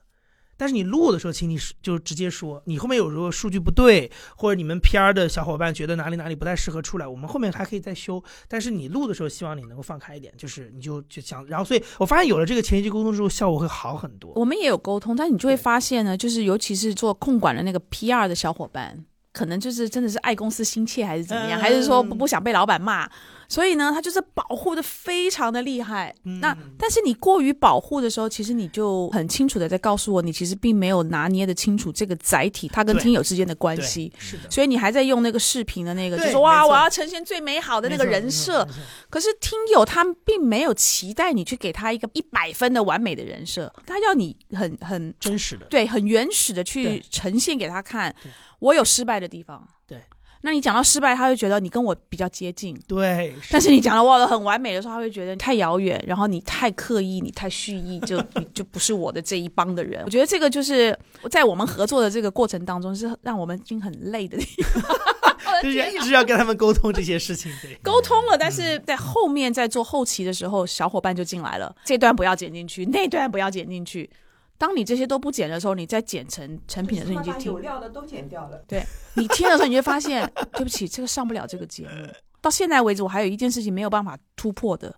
但是你录的时候，请你就直接说，你后面有如果数据不对，或者你们 PR 的小伙伴觉得哪里哪里不太适合出来，我们后面还可以再修。但是你录的时候，希望你能够放开一点，就是你就就想，然后所以我发现有了这个前期沟通之后，效果会好很多。我们也有沟通，但你就会发现呢，就是尤其是做控管的那个 PR 的小伙伴，可能就是真的是爱公司心切，还是怎么样，嗯。还是说不不想被老板骂，所以呢，他就是保护的非常的厉害。那嗯但是你过于保护的时候，其实你就很清楚的在告诉我，你其实并没有拿捏的清楚这个载体它跟听友之间的关系。是的，所以你还在用那个视频的那个，就是说哇，我要呈现最美好的那个人设。可是听友他并没有期待你去给他一个一百分的完美的人设，他要你很很真实的，对很原始的去呈现给他看。对。我有失败的地方，对。那你讲到失败，他会觉得你跟我比较接近。对，但是你讲到我的很完美的时候，他会觉得你太遥远，然后你太刻意，你太蓄意，就 你就不是我的这一帮的人。我觉得这个就是在我们合作的这个过程当中，是让我们已经很累的地方。就是一直要跟他们沟通这些事情，对。沟通了，但是在后面在做后期的时候，小伙伴就进来了，这段不要剪进去，那段不要剪进去。当你这些都不剪的时候，你再剪成成品的时候，你就把有，料的都剪掉了。对你听的时候，你就发现，对不起，这个上不了这个节目。到现在为止，我还有一件事情没有办法突破的，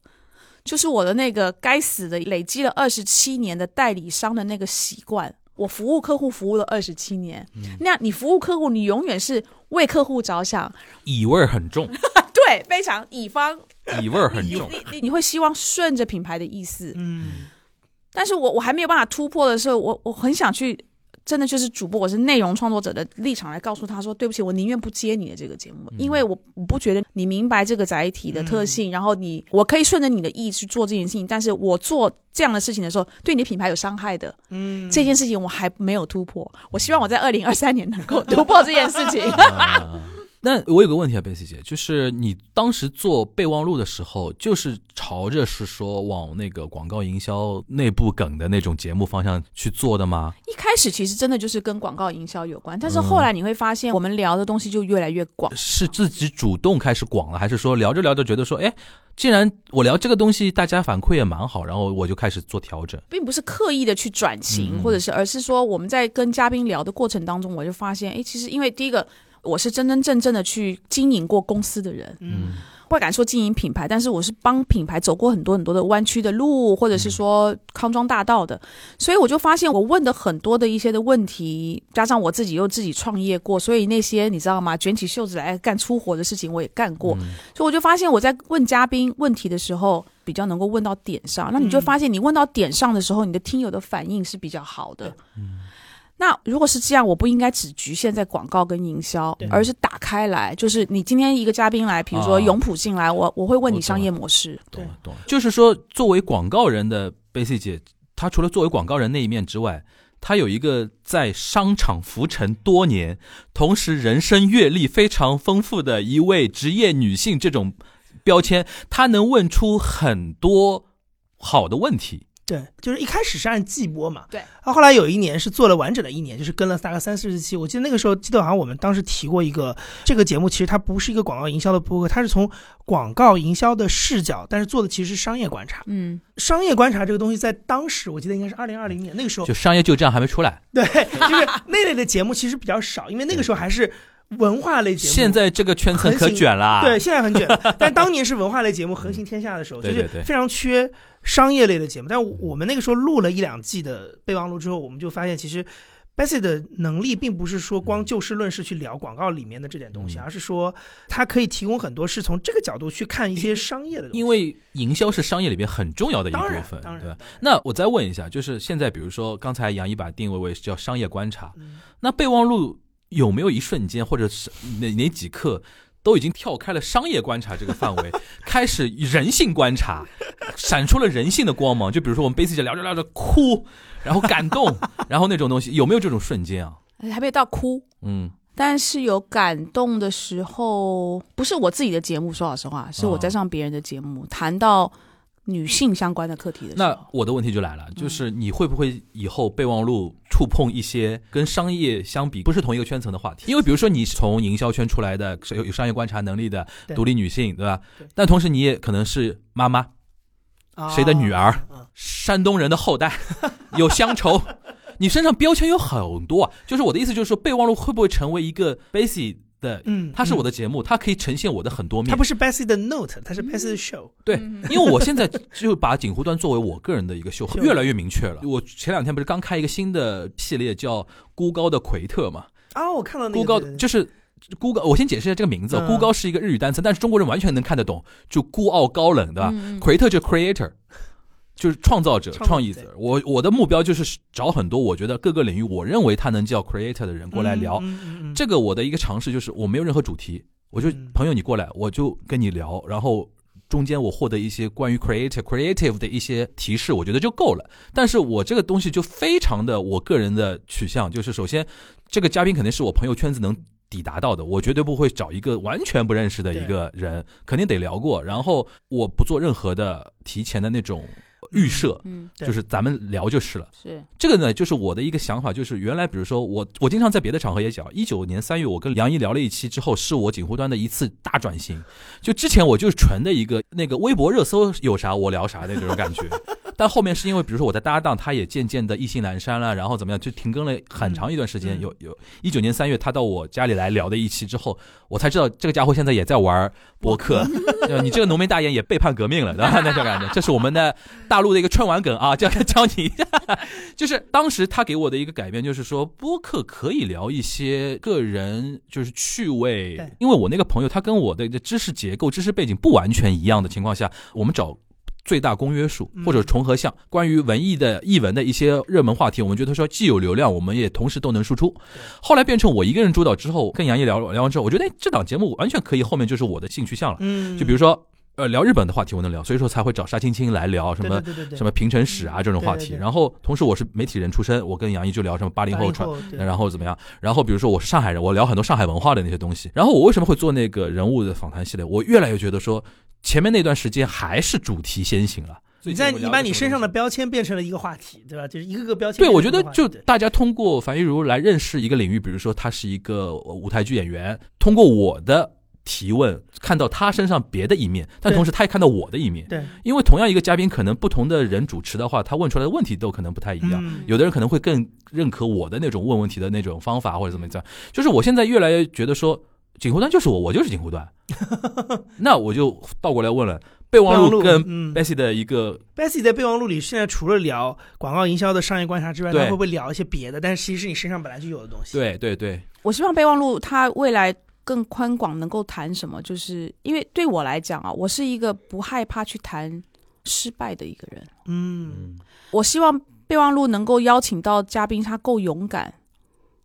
就是我的那个该死的累积了二十七年的代理商的那个习惯。我服务客户服务了二十七年，那你服务客户，你永远是为客户着想，乙味儿很重，对，非常乙方乙味儿很重。你你会希望顺着品牌的意思，嗯，但是我我还没有办法突破的时候，我我很想去，真的就是主播，我是内容创作者的立场来告诉他说，对不起，我宁愿不接你的这个节目，因为我我不觉得你明白这个载体的特性，然后你我可以顺着你的意去做这件事情，但是我做这样的事情的时候，对你的品牌有伤害的，嗯，这件事情我还没有突破，我希望我在二零二三年能够突破这件事情。啊 那我有个问题啊，贝西姐，就是你当时做备忘录的时候，就是朝着是说往那个广告营销内部梗的那种节目方向去做的吗？一开始其实真的就是跟广告营销有关，但是后来你会发现，我们聊的东西就越来越广。是自己主动开始广了，还是说聊着聊着觉得说，哎，既然我聊这个东西，大家反馈也蛮好，然后我就开始做调整？并不是刻意的去转型，嗯或者是，而是说我们在跟嘉宾聊的过程当中，我就发现，哎，其实因为第一个，我是真真正正的去经营过公司的人，嗯，不敢说经营品牌，但是我是帮品牌走过很多很多的弯曲的路，或者是说康庄大道的，所以我就发现我问的很多的一些的问题，加上我自己又自己创业过，所以那些你知道吗？卷起袖子来干粗活的事情我也干过，所以我就发现我在问嘉宾问题的时候。比较能够问到点上，那你就发现你问到点上的时候，你的听友的反应是比较好的。那如果是这样，我不应该只局限在广告跟营销，而是打开来，就是你今天一个嘉宾来，比如说啊。永普进来，我我会问你商业模式，懂了，懂。了。就是说，作为广告人的贝西姐，她除了作为广告人那一面之外，她有一个在商场浮沉多年，同时人生阅历非常丰富的一位职业女性这种标签，她能问出很多好的问题。对，就是一开始是按季播嘛，对然后后来有一年是做了完整的一年，就是跟了大概三四十期。我记得那个时候，记得好像我们当时提过一个这个节目，其实它不是一个广告营销的播客，它是从广告营销的视角，但是做的其实是商业观察。嗯，商业观察这个东西，在当时我记得应该是二零二零年那个时候就，商业就这样还没出来，对，就是那类的节目其实比较少，因为那个时候还是文化类节目。现在这个圈层可横行卷了。对，现在很卷，但当年是文化类节目横行天下的时候，就是非常缺商业类的节目。但我们那个时候录了一两季的备忘录之后，我们就发现其实。Bessie 的能力并不是说光就事论事去聊广告里面的这点东西，嗯而是说他可以提供很多是从这个角度去看一些商业的东西。因为营销是商业里边很重要的一部分，当然对吧？那我再问一下，就是现在，比如说刚才杨一把定位为叫商业观察，嗯那备忘录有没有一瞬间，或者是哪哪几刻，都已经跳开了商业观察这个范围，开始人性观察，闪出了人性的光芒？就比如说我们 Basic 聊着聊着哭，然后感动，然后那种东西，有没有这种瞬间啊？还没到哭，嗯，但是有感动的时候，不是我自己的节目，说老实话，是我在上别人的节目，谈到女性相关的课题的时那，我的问题就来了，就是你会不会以后备忘录触碰一些跟商业相比不是同一个圈层的话题？因为比如说你是从营销圈出来的，是有有商业观察能力的对独立女性，对吧对？但同时你也可能是妈妈，啊谁的女儿啊山东人的后代，有乡愁，你身上标签有很多啊。就是我的意思，就是说备忘录会不会成为一个 basic 的？嗯，它是我的，节目，它可以呈现我的很多面。它不是 Bessie 的 note，它是 Bessie 的 show。对嗯，因为我现在就把锦湖端作为我个人的一个秀，越来越明确了。我前两天不是刚开一个新的系列，叫“孤高的奎特”嘛？啊，我看到那个孤高对对对就是孤高，我先解释一下这个名字。嗯孤高是一个日语单词，但是中国人完全能看得懂，就孤傲高冷，对吧？奎特就是 creator，就是创造者、创意者。我我的目标就是找很多我觉得各个领域我认为他能叫 creator 的人过来聊。这个我的一个尝试就是我没有任何主题，我就嗯朋友你过来，我就跟你聊，然后中间我获得一些关于 creative creative 的一些提示，我觉得就够了。但是我这个东西就非常的我个人的取向，就是首先这个嘉宾肯定是我朋友圈子能。抵达到的，我绝对不会找一个完全不认识的一个人，肯定得聊过。然后我不做任何的提前的那种预设，嗯，就是咱们聊就是了。是这个呢，就是我的一个想法，就是原来比如说我，我经常在别的场合也讲，一九年三月我跟梁毅聊了一期之后，是我锦湖端的一次大转型。就之前我就是纯的一个那个微博热搜有啥我聊啥的这种感觉，但后面是因为比如说我的搭档他也渐渐的意兴阑珊了，然后怎么样就停更了很长一段时间。嗯有有一九年三月他到我家里来聊的一期之后，我才知道这个家伙现在也在玩播客。你这个浓眉大眼也背叛革命了，对吧？那种感觉，这是我们的大陆的一个春晚梗啊，教教你一下。就是当时他给我的一个改变，就是说播客可以聊一些个人就是趣味，因为我那个朋友他跟我的知识结构、知识背景不完全一样的情况下，我们找。最大公约数嗯或者重合项，关于文艺的译文的一些热门话题，我们觉得说既有流量，我们也同时都能输出。后来变成我一个人主导之后，跟杨毅聊聊完之后，我觉得哎，这档节目完全可以后面就是我的兴趣项了。嗯，就比如说呃聊日本的话题我能聊，所以说才会找沙青青来聊什么什么平成史啊这种话题。然后同时我是媒体人出身，我跟杨毅就聊什么八零后传，对然后怎么样？然后比如说我是上海人，我聊很多上海文化的那些东西。然后我为什么会做那个人物的访谈系列？我越来越觉得说，前面那段时间还是主题先行了。你在你把你身上的标签变成了一个话题，对吧？就是一个个标签对，我觉得就大家通过樊玉茹来认识一个领域，比如说他是一个舞台剧演员，通过我的提问看到他身上别的一面，但同时他也看到我的一面。对因为同样一个嘉宾，可能不同的人主持的话，他问出来的问题都可能不太一样。嗯有的人可能会更认可我的那种问问题的那种方法，或者怎么样。就是我现在越来越觉得说，锦湖端就是我，我就是锦湖端。那我就倒过来问了，备忘录录跟嗯 Bessie 的一个 Bessy 在备忘录里，现在除了聊广告营销的商业观察之外，对他会不会聊一些别的？但是其实是你身上本来就有的东西。，对对对，我希望备忘录它未来更宽广，能够谈什么？就是因为对我来讲啊，我是一个不害怕去谈失败的一个人。嗯，嗯，我希望备忘录能够邀请到嘉宾，他够勇敢，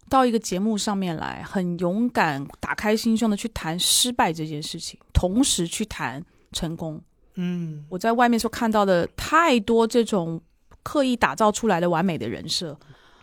到一个节目上面来，很勇敢，打开心胸的去谈失败这件事情，同时去谈成功。嗯，我在外面所看到的太多这种刻意打造出来的完美的人设，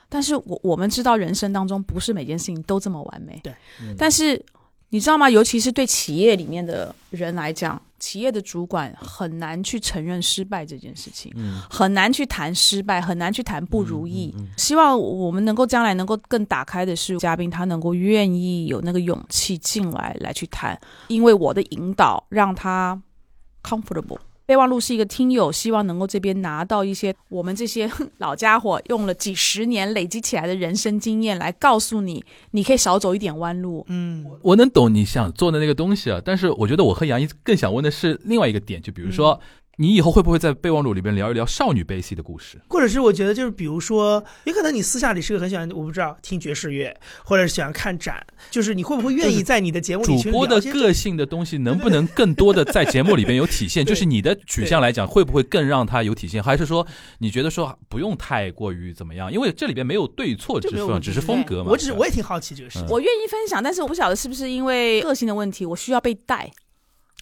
但是我我们知道人生当中不是每件事情都这么完美。对，嗯但是你知道吗？尤其是对企业里面的人来讲，企业的主管很难去承认失败这件事情。嗯，很难去谈失败，很难去谈不如意。嗯嗯嗯希望我们能够将来能够更打开的是，嘉宾他能够愿意有那个勇气进来来去谈，因为我的引导让他 comfortable。备忘录是一个听友，希望能够这边拿到一些我们这些 老家伙用了几十年累积起来的人生经验来告诉你，你可以少走一点弯路。嗯，我能懂你想做的那个东西啊，但是我觉得我和杨一更想问的是另外一个点，就比如说。你以后会不会在备忘录里边聊一聊少女悲喜的故事？或者是我觉得就是比如说，也可能你私下里是个很喜欢，我不知道听爵士乐，或者是喜欢看展，就是你会不会愿意在你的节目里 主播的个性的东西能不能更多的在节目里边有体现？就是你的取向来讲，会不会更让它有体现？还是说你觉得说不用太过于怎么样？因为这里边没有对错之分，只是风格嘛。我只是我也挺好奇这个事我愿意分享，但是我不晓得是不是因为个性的问题，我需要被带。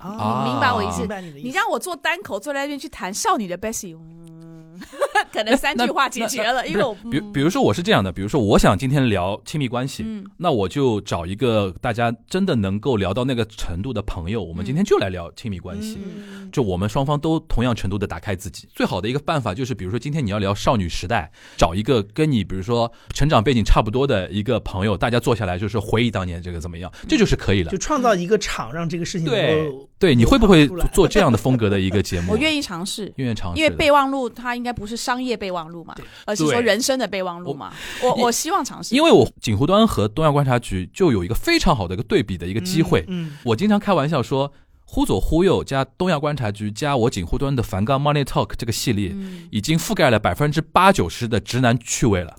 啊明白我意思。明白你的意思。你让我做单口，坐在那边去谈少女的 Bessie，嗯，可能三句话解决了，因为我比比如说我是这样的，比如说我想今天聊亲密关系，嗯。那我就找一个大家真的能够聊到那个程度的朋友，我们今天就来聊亲密关系。嗯。就我们双方都同样程度的打开自己，最好的一个办法就是，比如说今天你要聊少女时代，找一个跟你比如说成长背景差不多的一个朋友，大家坐下来就是回忆当年这个怎么样，这就是可以了。就。创造一个场，让这个事情能对。够对，你会不会做这样的风格的一个节目？我愿意尝试。愿意尝试，因为备忘录它应该不是商业备忘录嘛，而是说人生的备忘录嘛。我我希望尝试，因为我锦湖端和东亚观察局就有一个非常好的一个对比的一个机会。嗯，我经常开玩笑说，忽左忽右加东亚观察局加我锦湖端的梵高 Money Talk 这个系列，嗯已经覆盖了百分之八九十的直男趣味了。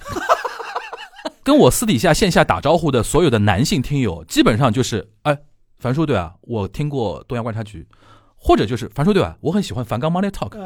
跟我私底下线下打招呼的所有的男性听友，基本上就是，哎，樊叔对啊，我听过东亚观察局，或者就是樊叔对啊，我很喜欢梵冈 Money Talk。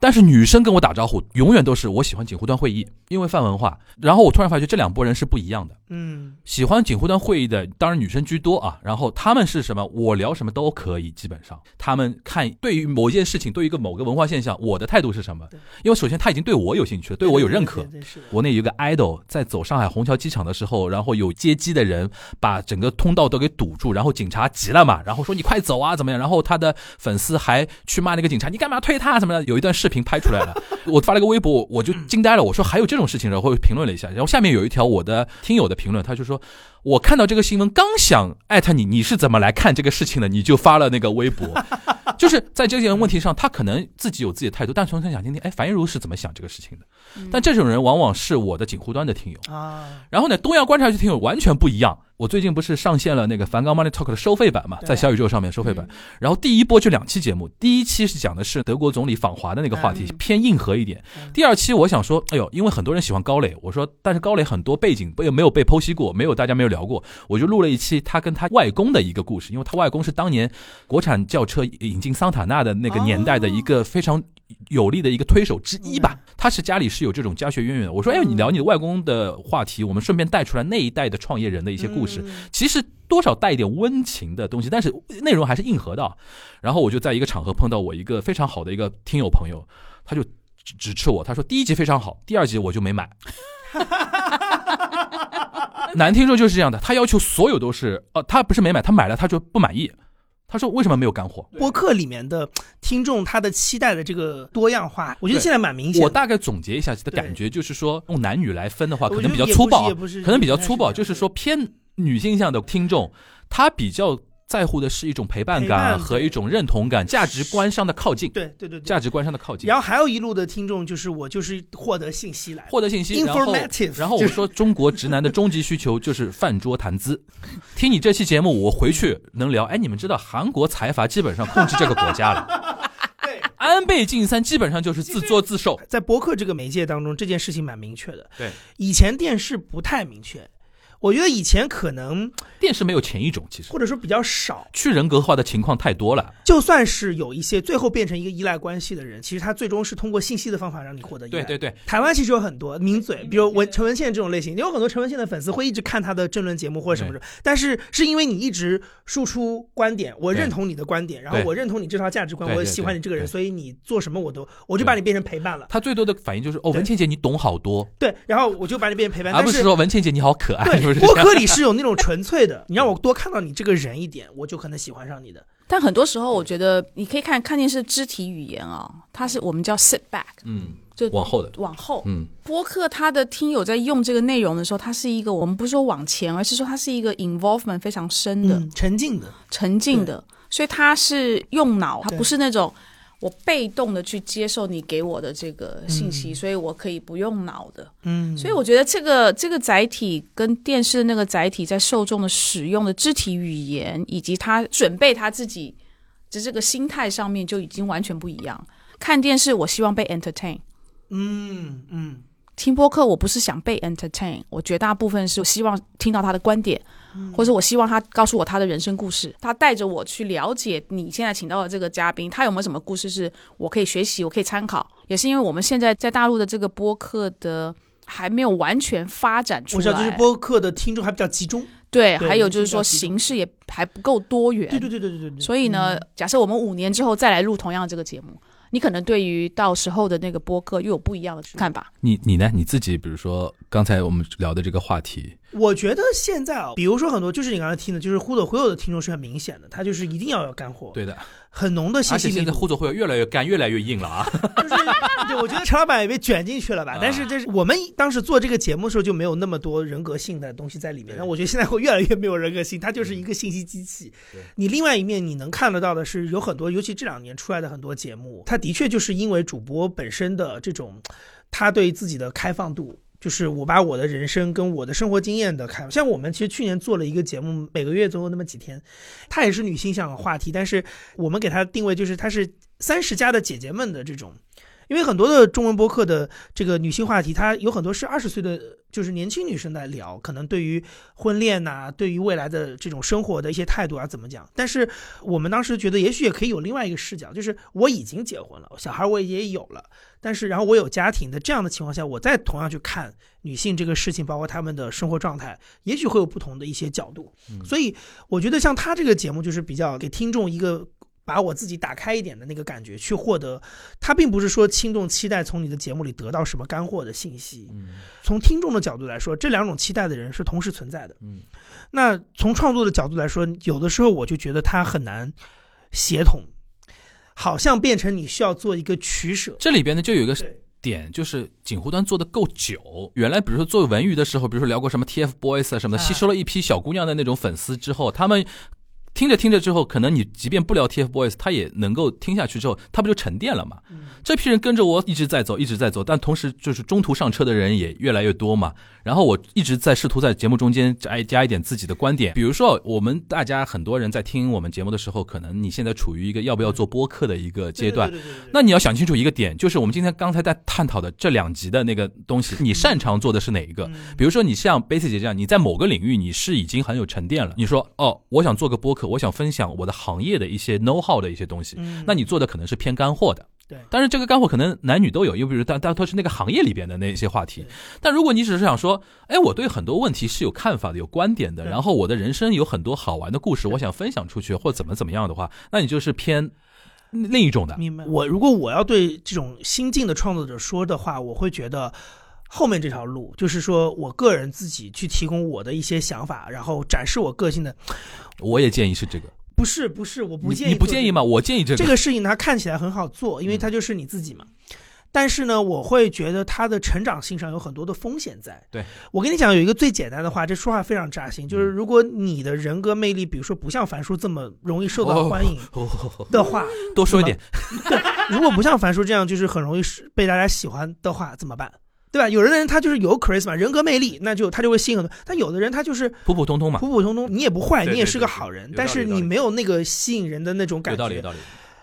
呃，但是女生跟我打招呼，永远都是我喜欢锦湖端会议，因为泛文化。然后我突然发觉这两拨人是不一样的。嗯，喜欢锦湖端会议的，当然女生居多啊。然后他们是什么？我聊什么都可以，基本上他们看对于某一件事情，对于一个某个文化现象，我的态度是什么？因为首先他已经对我有兴趣了，对我有认可国内有个 idol 在走上海虹桥机场的时候，然后有接机的人把整个通道都给堵住，然后警察急了嘛，然后说你快走啊，怎么样？然后他的粉丝还去骂那个警察，你干嘛推他？怎么样？有一段视频拍出来了，我发了个微博，我就惊呆了，我说还有这种事情，然后评论了一下，然后下面有一条我的听友的评论，他就说。我看到这个新闻，刚想艾特你，你是怎么来看这个事情的？你就发了那个微博，就是在这件问题上，他可能自己有自己的态度，但从想想听听，哎，樊一茹是怎么想这个事情的？但这种人往往是我的警护端的听友，啊，然后呢，东亚观察局听友完全不一样。我最近不是上线了那个梵高 Money Talk 的收费版嘛，在小宇宙上面收费版。嗯然后第一波就两期节目，第一期是讲的是德国总理访华的那个话题，嗯偏硬核一点。嗯第二期我想说，哎呦，因为很多人喜欢高磊，我说，但是高磊很多背景没有没有被剖析过，没有大家没有聊过，我就录了一期他跟他外公的一个故事，因为他外公是当年国产轿车引进桑塔纳的那个年代的一个非常有力的一个推手之一吧。他是家里是有这种家学渊源的。我说，哎，你聊你的外公的话题，我们顺便带出来那一代的创业人的一些故事。嗯其实多少带一点温情的东西，但是内容还是硬核的。然后我就在一个场合碰到我一个非常好的一个听友朋友，他就指指斥我，他说第一集非常好，第二集我就没买。男听众就是这样的，他要求所有都是，呃，他不是没买，他买了他就不满意。他说为什么没有干货？播客里面的听众他的期待的这个多样化，我觉得现在蛮明显的。我大概总结一下的感觉，就是说用男女来分的话，可能比较粗暴可能比较粗暴，就是说偏女性向的听众，她比较在乎的是一种陪伴感和一种认同感，价值观上的靠近，对对对对。价值观上的靠近然。后还有一路的听众，就是我就是获得信息来，获得信息，然后 Informative，然后我说中国直男的终极需求就是饭桌谈资。听你这期节目，我回去能聊。哎，你们知道韩国财阀基本上控制这个国家了，对。安倍晋三基本上就是自作自受。在博客这个媒介当中，这件事情蛮明确的。对，以前电视不太明确，我觉得以前可能电视没有前一种，其实或者说比较少。去人格化的情况太多了。就算是有一些最后变成一个依赖关系的人，其实他最终是通过信息的方法让你获得依赖。对对对，台湾其实有很多名嘴，比如文陈文茜这种类型，有很多陈文茜的粉丝会一直看他的争论节目或者什么什么，但是是因为你一直输出观点，我认同你的观点，然后我认同你这套价值观，对对我喜欢你这个人，所以你做什么我都，我就把你变成陪伴了。他最多的反应就是哦，文倩姐你懂好多，对，然后我就把你变成陪伴，而不是说文倩姐你好可爱，是不，是？播客里是有那种纯粹的，你让我多看到你这个人一点，我就可能喜欢上你的。但很多时候，我觉得你可以看看电视肢体语言啊、它是我们叫 sit back，嗯，就往后的，往后。嗯，播客它的听友在用这个内容的时候，它是一个我们不是说往前，而是说它是一个 involvement 非常深的、嗯，沉浸的，沉浸的，所以它是用脑，它不是那种我被动的去接受你给我的这个信息，所以我可以不用脑的。嗯，所以我觉得这个这个载体跟电视那个载体在受众的使用的肢体语言，以及他准备他自己的这个心态上面就已经完全不一样。看电视，我希望被 entertain；嗯嗯听播客，我不是想被 entertain，我绝大部分是希望听到他的观点，或者我希望他告诉我他的人生故事，他带着我去了解你现在请到的这个嘉宾，他有没有什么故事是我可以学习，我可以参考。也是因为我们现在在大陆的这个播客的还没有完全发展出来，我知道，就是播客的听众还比较集中。对，对还有就是说形式也还不够多元。对对对对对对对。所以呢，假设我们五年之后再来录同样的这个节目，你可能对于到时候的那个播客又有不一样的看法。你你呢？你自己比如说刚才我们聊的这个话题，我觉得现在啊，比如说很多，就是你刚才听的，就是忽左忽右的听众是很明显的，他就是一定要有干货，对的，很浓的信而且现在。互左互右越来越干，越来越硬了啊。就是，对，我觉得陈老板也被卷进去了吧？啊但是这是我们当时做这个节目的时候就没有那么多人格性的东西在里面。对那我觉得现在会越来越没有人格性，它就是一个信息机器对。你另外一面你能看得到的是，有很多，尤其这两年出来的很多节目，它的确就是因为主播本身的这种，他对自己的开放度。就是我把我的人生跟我的生活经验的开，像我们其实去年做了一个节目，每个月总有那么几天，它也是女性向的话题，但是我们给它定位就是它是三十加的姐姐们的这种，因为很多的中文播客的这个女性话题，它有很多是二十岁的，就是年轻女生在聊，可能对于婚恋呐、对于未来的这种生活的一些态度啊，怎么讲？但是我们当时觉得，也许也可以有另外一个视角，就是我已经结婚了，小孩我也有了，但是然后我有家庭的这样的情况下，我再同样去看女性这个事情，包括她们的生活状态，也许会有不同的一些角度。所以我觉得像他这个节目，就是比较给听众一个。把我自己打开一点的那个感觉，去获得，他并不是说听众期待从你的节目里得到什么干货的信息。嗯从听众的角度来说，这两种期待的人是同时存在的。嗯，那从创作的角度来说，有的时候我就觉得它很难协同，好像变成你需要做一个取舍。这里边呢就有一个点，就是锦湖端做的够久。原来比如说做文娱的时候，比如说聊过什么 TFBOYS 啊什么的，啊吸收了一批小姑娘的那种粉丝之后，他们。听着听着之后，可能你即便不聊 TFBOYS，他也能够听下去之后，他不就沉淀了嘛？这批人跟着我一直在走，一直在走，但同时就是中途上车的人也越来越多嘛。然后我一直在试图在节目中间加加一点自己的观点，比如说我们大家很多人在听我们节目的时候，可能你现在处于一个要不要做播客的一个阶段，那你要想清楚一个点，就是我们今天刚才在探讨的这两集的那个东西，你擅长做的是哪一个？嗯比如说你像贝斯姐这样，你在某个领域你是已经很有沉淀了，你说哦，我想做个播客，我想分享我的行业的一些 know how 的一些东西，嗯那你做的可能是偏干货的。对但是这个干货可能男女都有，又比如大大都是那个行业里边的那些话题。但如果你只是想说，哎，我对很多问题是有看法的、有观点的，然后我的人生有很多好玩的故事，我想分享出去或怎么怎么样的话，那你就是偏另一种的。明白。我如果我要对这种新晋的创作者说的话，我会觉得。后面这条路就是说我个人自己去提供我的一些想法，然后展示我个性的。我也建议是这个，不是不是，我不建议。你不建议吗？我建议这个。这个事情它看起来很好做，因为它就是你自己嘛。但是呢，我会觉得它的成长性上有很多的风险在。对我跟你讲，有一个最简单的话，这说话非常扎心，就是如果你的人格魅力，比如说不像樊叔这么容易受到欢迎哦的话，多说一点，如果不像樊叔这样就是很容易被大家喜欢的话，怎么办？对吧？有的人他就是有 charisma 人格魅力，那就他就会吸引很多。但有的人他就是普普通通嘛，普普通通，你也不坏，对对你也是个好人但是你没有那个吸引人的那种感觉。有道理，有道理。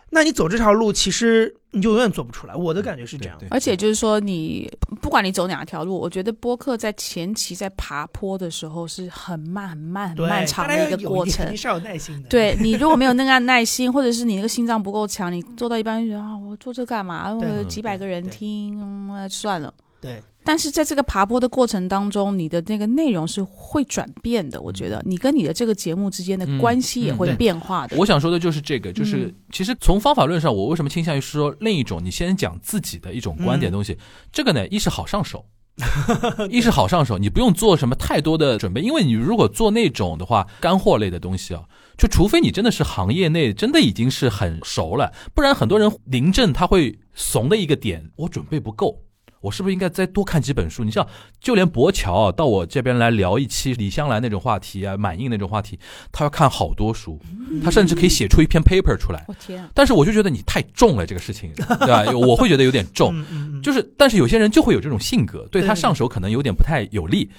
那你走这条路，其实你就永远做不出来。我的感觉是这样。而且就是说你，不管你走哪条路，我觉得播客在前期在爬坡的时候是很慢、很慢、很，漫长的一个过程肯定。是有耐心的。对你如果没有那个耐心，或者是你那个心脏不够强，你做到一半就觉得啊，我做这干嘛？我有几百个人听，嗯，算了。对但是在这个爬坡的过程当中，你的那个内容是会转变的。我觉得你跟你的这个节目之间的嗯关系也会变化的。我想说的就是这个，就是嗯其实从方法论上，我为什么倾向于说另一种，你先讲自己的一种观点的东西，这个呢，一是好上手。一是好上手，你不用做什么太多的准备，因为你如果做那种的话，干货类的东西啊，就除非你真的是行业内真的已经是很熟了，不然很多人临阵他会怂的一个点，我准备不够。我是不是应该再多看几本书？你像，就连博乔啊，到我这边来聊一期李香兰那种话题啊，满印那种话题，他要看好多书，他甚至可以写出一篇 paper 出来。我天啊！但是我就觉得你太重了这个事情，对吧？我会觉得有点重。就是，但是有些人就会有这种性格，对他上手可能有点不太有利。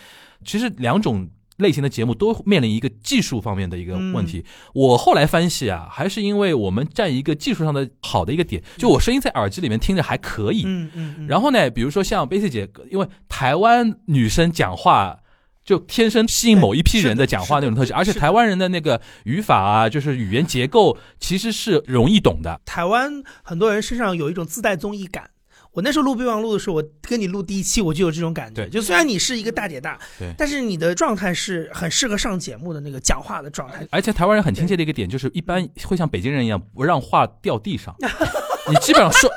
其实两种类型的节目都面临一个技术方面的一个问题。我后来分析啊，还是因为我们占一个技术上的好的一个点，就我声音在耳机里面听着还可以。嗯嗯嗯，然后呢，比如说像贝斯姐，因为台湾女生讲话。就天生吸引某一批人的讲话那种特质，而且台湾人的那个语法啊，就是语言结构，其实是容易懂的。台湾很多人身上有一种自带综艺感。我那时候录备忘录的时候，我跟你录第一期，我就有这种感觉。对就虽然你是一个大姐大，对但是你的状态是很适合上节目的那个讲话的状态。而且台湾人很亲切的一个点，就是一般会像北京人一样，不让话掉地上。你基本上说，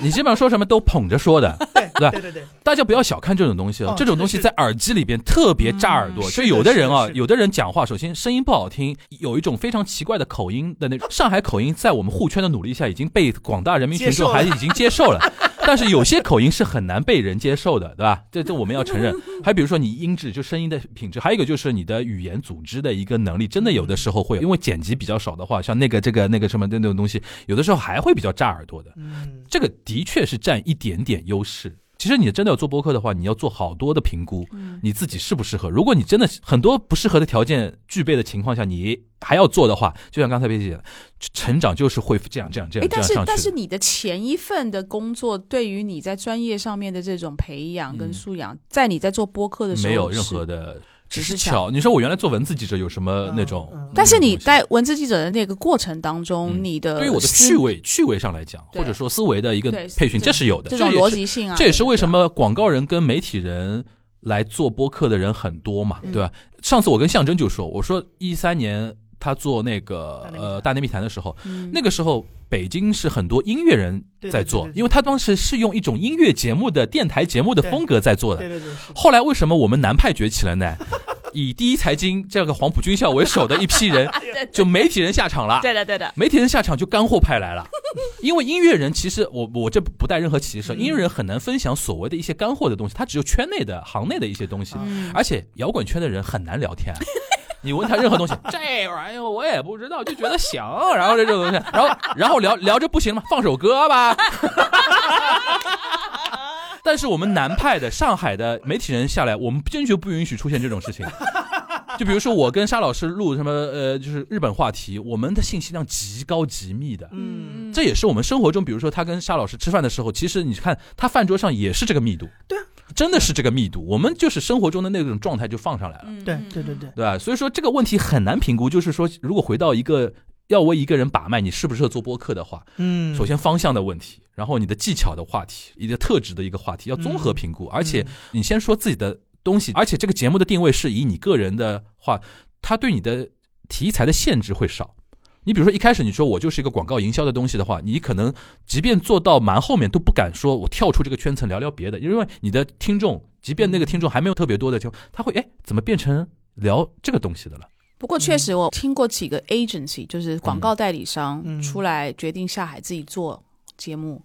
你基本上说什么都捧着说的，对对吧对对对，大家不要小看这种东西哦哦，这种东西在耳机里边特别扎耳朵。嗯就有的人啊有的人讲话，首先声音不好听，有一种非常奇怪的口音的那种上海口音，在我们沪圈的努力下，已经被广大人民群众还已经接受了。但是有些口音是很难被人接受的，对吧？这这我们要承认。还比如说你音质，就声音的品质，还有一个就是你的语言组织的一个能力，真的有的时候会因为剪辑比较少的话，像那个这个那个什么的那种东西，有的时候还会比较炸耳朵的。嗯，这个的确是占一点点优势。其实你真的要做播客的话，你要做好多的评估，嗯你自己适不适合。如果你真的很多不适合的条件具备的情况下，你还要做的话，就像刚才贝姐讲的，成长就是会这样这样这哎，样这但是。但是你的前一份的工作，对于你在专业上面的这种培养跟嗯素养，在你在做播客的时候没有任何的，只是巧巧。你说我原来做文字记者有什么那种嗯嗯？但是你在在文字记者的那个过程当中，嗯你的对于我的趣味趣味上来讲，或者说思维的一个培训，这这是有的。这种逻辑性啊，这也是为什么么广告人跟媒体人来做播客的人很多嘛，嗯对吧？上次我跟象征就说，我说一三年他做那个呃大内密谈的时候，嗯。那个时候北京是很多音乐人在做对对对，因为他当时是用一种音乐节目的电台节目的风格在做的。对对对，后来为什么我们南派崛起了呢？以第一财经这个黄埔军校为首的一批人，就媒体人下场了。对的对的，媒体人下场就干货派来了，因为音乐人其实我我这不带任何歧视，嗯。音乐人很难分享所谓的一些干货的东西，他只有圈内的行内的一些东西，嗯。而且摇滚圈的人很难聊天。你问他任何东西，这玩意儿我也不知道，就觉得行，然后这种东西，然后然后聊聊着不行了，放首歌吧。但是我们南派的上海的媒体人下来，我们坚决不允许出现这种事情。就比如说我跟沙老师录什么呃，就是日本话题，我们的信息量极高极密的。嗯，这也是我们生活中，比如说他跟沙老师吃饭的时候，其实你看他饭桌上也是这个密度，对啊，真的是这个密度，我们就是生活中的那种状态就放上来了，嗯对对对对，对吧？所以说这个问题很难评估，就是说如果回到一个要为一个人把脉，你适不适合做播客的话，嗯，首先方向的问题，然后你的技巧的话题，你的特质的一个话题，要综合评估。而且你先说自己的东西，而且这个节目的定位是以你个人的话，它对你的题材的限制会少。你比如说一开始你说我就是一个广告营销的东西的话，你可能即便做到蛮后面都不敢说我跳出这个圈层聊聊别的，因为你的听众，即便那个听众还没有特别多的，就他会哎怎么变成聊这个东西的了？不过确实，我听过几个 agency，就是广告代理商嗯。出来决定下海自己做节目，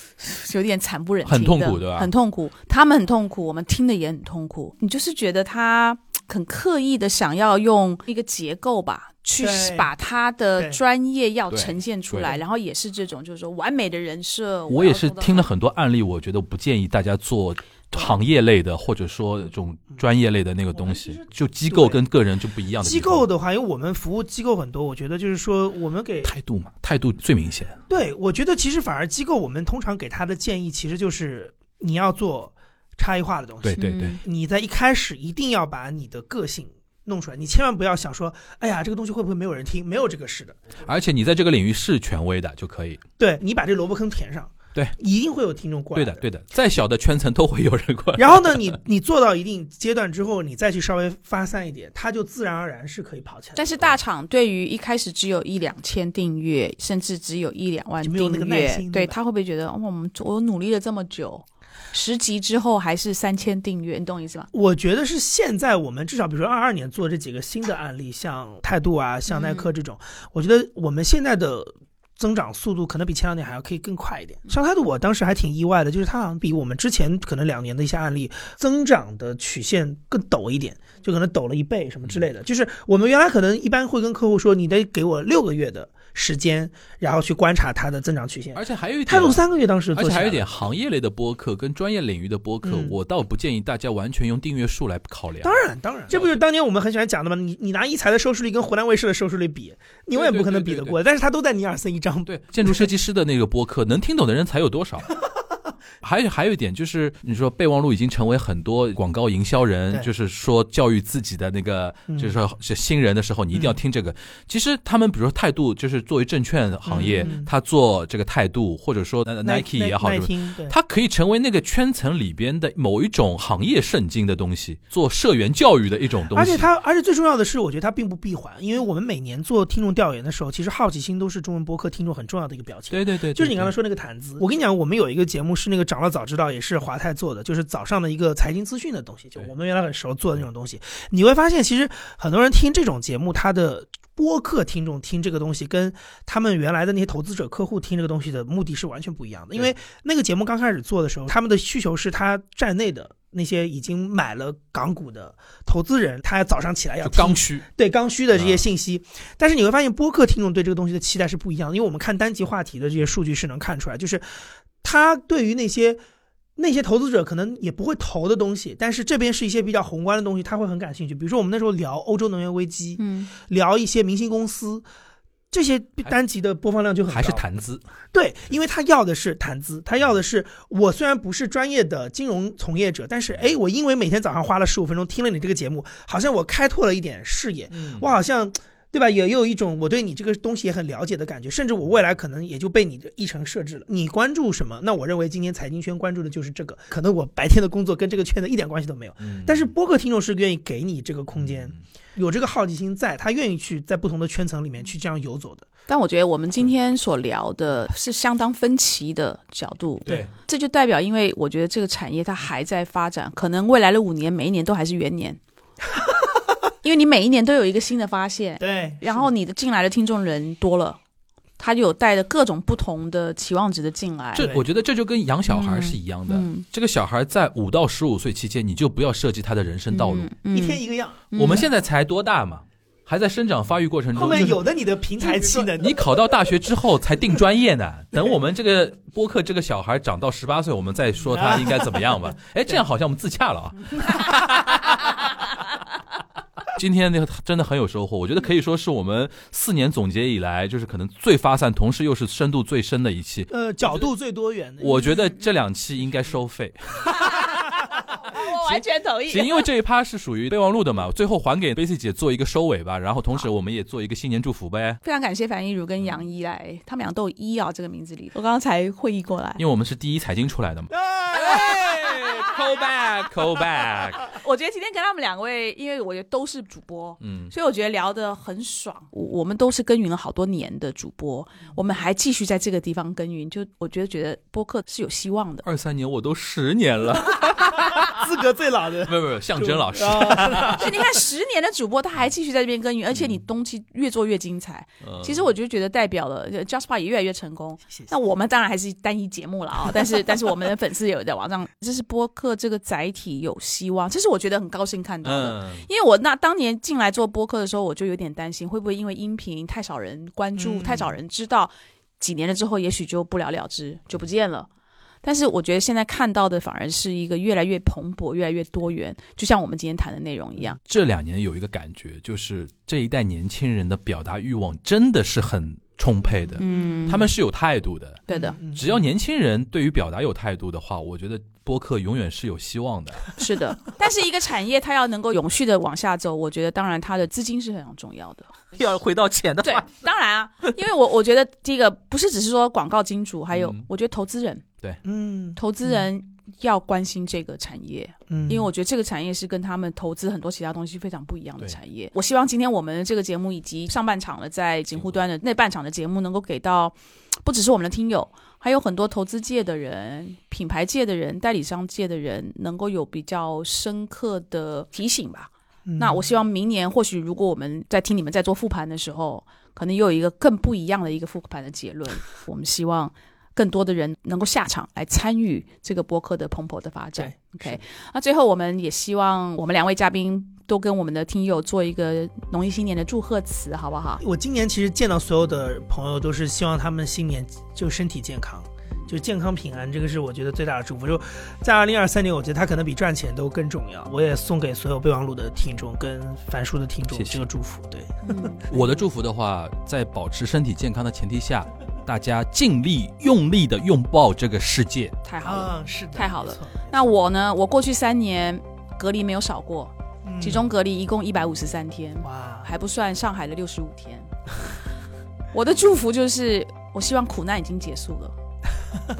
有点惨不忍睹，很痛苦对吧？很痛苦，他们很痛苦，我们听的也很痛苦。你就是觉得他很刻意的想要用一个结构吧，去把他的专业要呈现出来，然后也是这种就是说完美的人设。我也是听了很很多案例，我觉得不建议大家做行业类的，或者说这种专业类的那个东西，就机构跟个人就不一样的机。构的话，因为我们服务机构很多，我觉得就是说，我们给态度嘛，态度最明显。对我觉得其实反而机构，我们通常给他的建议其实就是你要做差异化的东西。对对对，嗯你在一开始一定要把你的个性弄出来，你千万不要想说，哎呀，这个东西会不会没有人听？没有这个事的。而且你在这个领域是权威的就可以。对你把这萝卜坑填上，对，一定会有听众过来对的，对的，再小的圈层都会有人过来。然后呢，你你做到一定阶段之后，你再去稍微发散一点，它就自然而然是可以跑起来。但是大厂对于一开始只有一两千订阅，甚至只有一两万就没有那个订阅，耐心对他会不会觉得，哦，我们我努力了这么久，十集之后还是三千订阅，你懂我意思吗？我觉得是现在我们至少比如说二二年做这几个新的案例，像态度啊，像耐克这种，我觉得我们现在的增长速度可能比前两年还要可以更快一点。像态度，我当时还挺意外的，就是它好像比我们之前可能两年的一些案例增长的曲线更陡一点，就可能陡了一倍什么之类的。就是我们原来可能一般会跟客户说，你得给我六个月的时间，然后去观察它的增长曲线。而且还有一态点，度三个月当时而且还有一点行业类的播客跟专业领域的播客，嗯我倒不建议大家完全用订阅数来考量。当然，当然，这不就是当年我们很喜欢讲的吗？你你拿一财的收视率跟湖南卫视的收视率比，你永远不可能比得过。但是它都在尼尔森一张。对，建筑设计师的那个播客，能听懂的人才有多少？还有还有一点就是，你说备忘录已经成为很多广告营销人，就是说教育自己的那个，嗯就是说是新人的时候，你一定要听这个。其实他们比如说态度，就是作为证券行业，嗯他做这个态度，或者说 Nike 也好，耐什么听，对，它可以成为那个圈层里边的某一种行业圣经的东西，做社员教育的一种东西。而且他，而且最重要的是，我觉得他并不闭环，因为我们每年做听众调研的时候，其实好奇心都是中文播客听众很重要的一个表情。对对对，就是你刚才说那个谈资，我跟你讲，我们有一个节目是那个长了早知道，也是华泰做的，就是早上的一个财经资讯的东西，就我们原来很熟做的那种东西。你会发现，其实很多人听这种节目，他的播客听众听这个东西，跟他们原来的那些投资者客户听这个东西的目的是完全不一样的。因为那个节目刚开始做的时候，他们的需求是他站内的。那些已经买了港股的投资人，他早上起来要听刚需，对刚需的这些啊信息。但是你会发现，播客听众对这个东西的期待是不一样的，因为我们看单集话题的这些数据是能看出来，就是他对于那些那些投资者可能也不会投的东西，但是这边是一些比较宏观的东西，他会很感兴趣。比如说我们那时候聊欧洲能源危机，嗯，聊一些明星公司。这些单集的播放量就很，还是谈资，对，因为他要的是谈资，他要的是我虽然不是专业的金融从业者，但是哎，我因为每天早上花了十五分钟听了你这个节目，好像我开拓了一点视野，嗯我好像对吧，也有一种我对你这个东西也很了解的感觉，甚至我未来可能也就被你的议程设置了。你关注什么？那我认为今天财经圈关注的就是这个，可能我白天的工作跟这个圈子一点关系都没有，嗯但是播客听众是愿意给你这个空间，有这个好奇心在，他愿意去在不同的圈层里面去这样游走的。但我觉得我们今天所聊的是相当分歧的角度，对，这就代表，因为我觉得这个产业它还在发展，可能未来的五年每一年都还是元年，因为你每一年都有一个新的发现，对，然后你的进来的听众人多了，他就有带着各种不同的期望值的进来。这我觉得这就跟养小孩是一样的。嗯这个小孩在五到十五岁期间，你就不要设计他的人生道路。嗯一天一个样，嗯我们现在才多大嘛，还在生长发育过程中。后面有的你的平台期呢，你考到大学之后才定专业呢，等我们这个播客这个小孩长到十八岁，我们再说他应该怎么样吧。哎，这样好像我们自洽了啊。今天那个真的很有收获，我觉得可以说是我们四年总结以来，就是可能最发散，同时又是深度最深的一期。呃角度最多元的。我觉得这两期应该收费，我完全同意。行因为这一趴是属于备忘录的嘛，最后还给 Basic 姐做一个收尾吧，然后同时我们也做一个新年祝福呗，非常感谢樊一茹跟杨一来，他们俩都有“一”啊这个名字里。我刚刚才会议过来，因为我们是第一财经出来的嘛。Call back，call back。我觉得今天跟他们两位，因为我觉得都是主播，嗯，所以我觉得聊得很爽。我我们都是耕耘了好多年的主播，我们还继续在这个地方耕耘，就我觉得觉得播客是有希望的。二三年我都十年了，资格最老的不，是不是，象征老师。啊所以你看，十年的主播他还继续在这边耕耘，而且你东西越做越精彩。嗯其实我就觉得代表了 Jasper 也越来越成功。谢谢那我们当然还是单一节目了啊，但是 但是我们的粉丝也有在网上，这是播客这个载体有希望，这是我觉得很高兴看到的。嗯，因为我那当年进来做播客的时候，我就有点担心，会不会因为音频太少人关注、嗯太少人知道，几年了之后，也许就不了了之，就不见了。但是我觉得现在看到的反而是一个越来越蓬勃、越来越多元，就像我们今天谈的内容一样。这两年有一个感觉，就是这一代年轻人的表达欲望真的是很充沛的，嗯，他们是有态度的。对的，嗯只要年轻人对于表达有态度的话，我觉得播客永远是有希望的。是的。但是一个产业它要能够永续的往下走，我觉得当然它的资金是很重要的。要回到钱的对话，，当然啊，因为我 我觉得第一个不是只是说广告金主，还有嗯。我觉得投资人，对。嗯。投资人要关心这个产业。嗯，因为我觉得这个产业是跟他们投资很多其他东西非常不一样的产业。我希望今天我们这个节目以及上半场的在锦湖端的那半场的节目，能够给到不只是我们的听友，还有很多投资界的人、品牌界的人、代理商界的人，能够有比较深刻的提醒吧。嗯那我希望明年或许如果我们在听你们在做复盘的时候，可能又有一个更不一样的一个复盘的结论。我们希望更多的人能够下场来参与这个播客的蓬勃的发展。OK，那最后我们也希望我们两位嘉宾都跟我们的听友做一个农历新年的祝贺词，好不好？我今年其实见到所有的朋友，都是希望他们新年就身体健康，就健康平安，这个是我觉得最大的祝福。就在二零二三年，我觉得它可能比赚钱都更重要。我也送给所有备忘录的听众跟樊叔的听众这个祝福。对，嗯，我的祝福的话，在保持身体健康的前提下，大家尽力用力的拥抱这个世界。太好了。啊，是的，太好了。那我呢？我过去三年隔离没有少过，嗯其中隔离一共一百五十三天。哇，还不算上海的六十五天。我的祝福就是，我希望苦难已经结束了，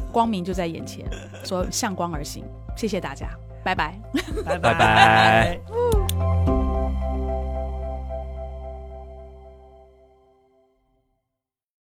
光明就在眼前，说向光而行。谢谢大家，拜拜。拜拜拜拜。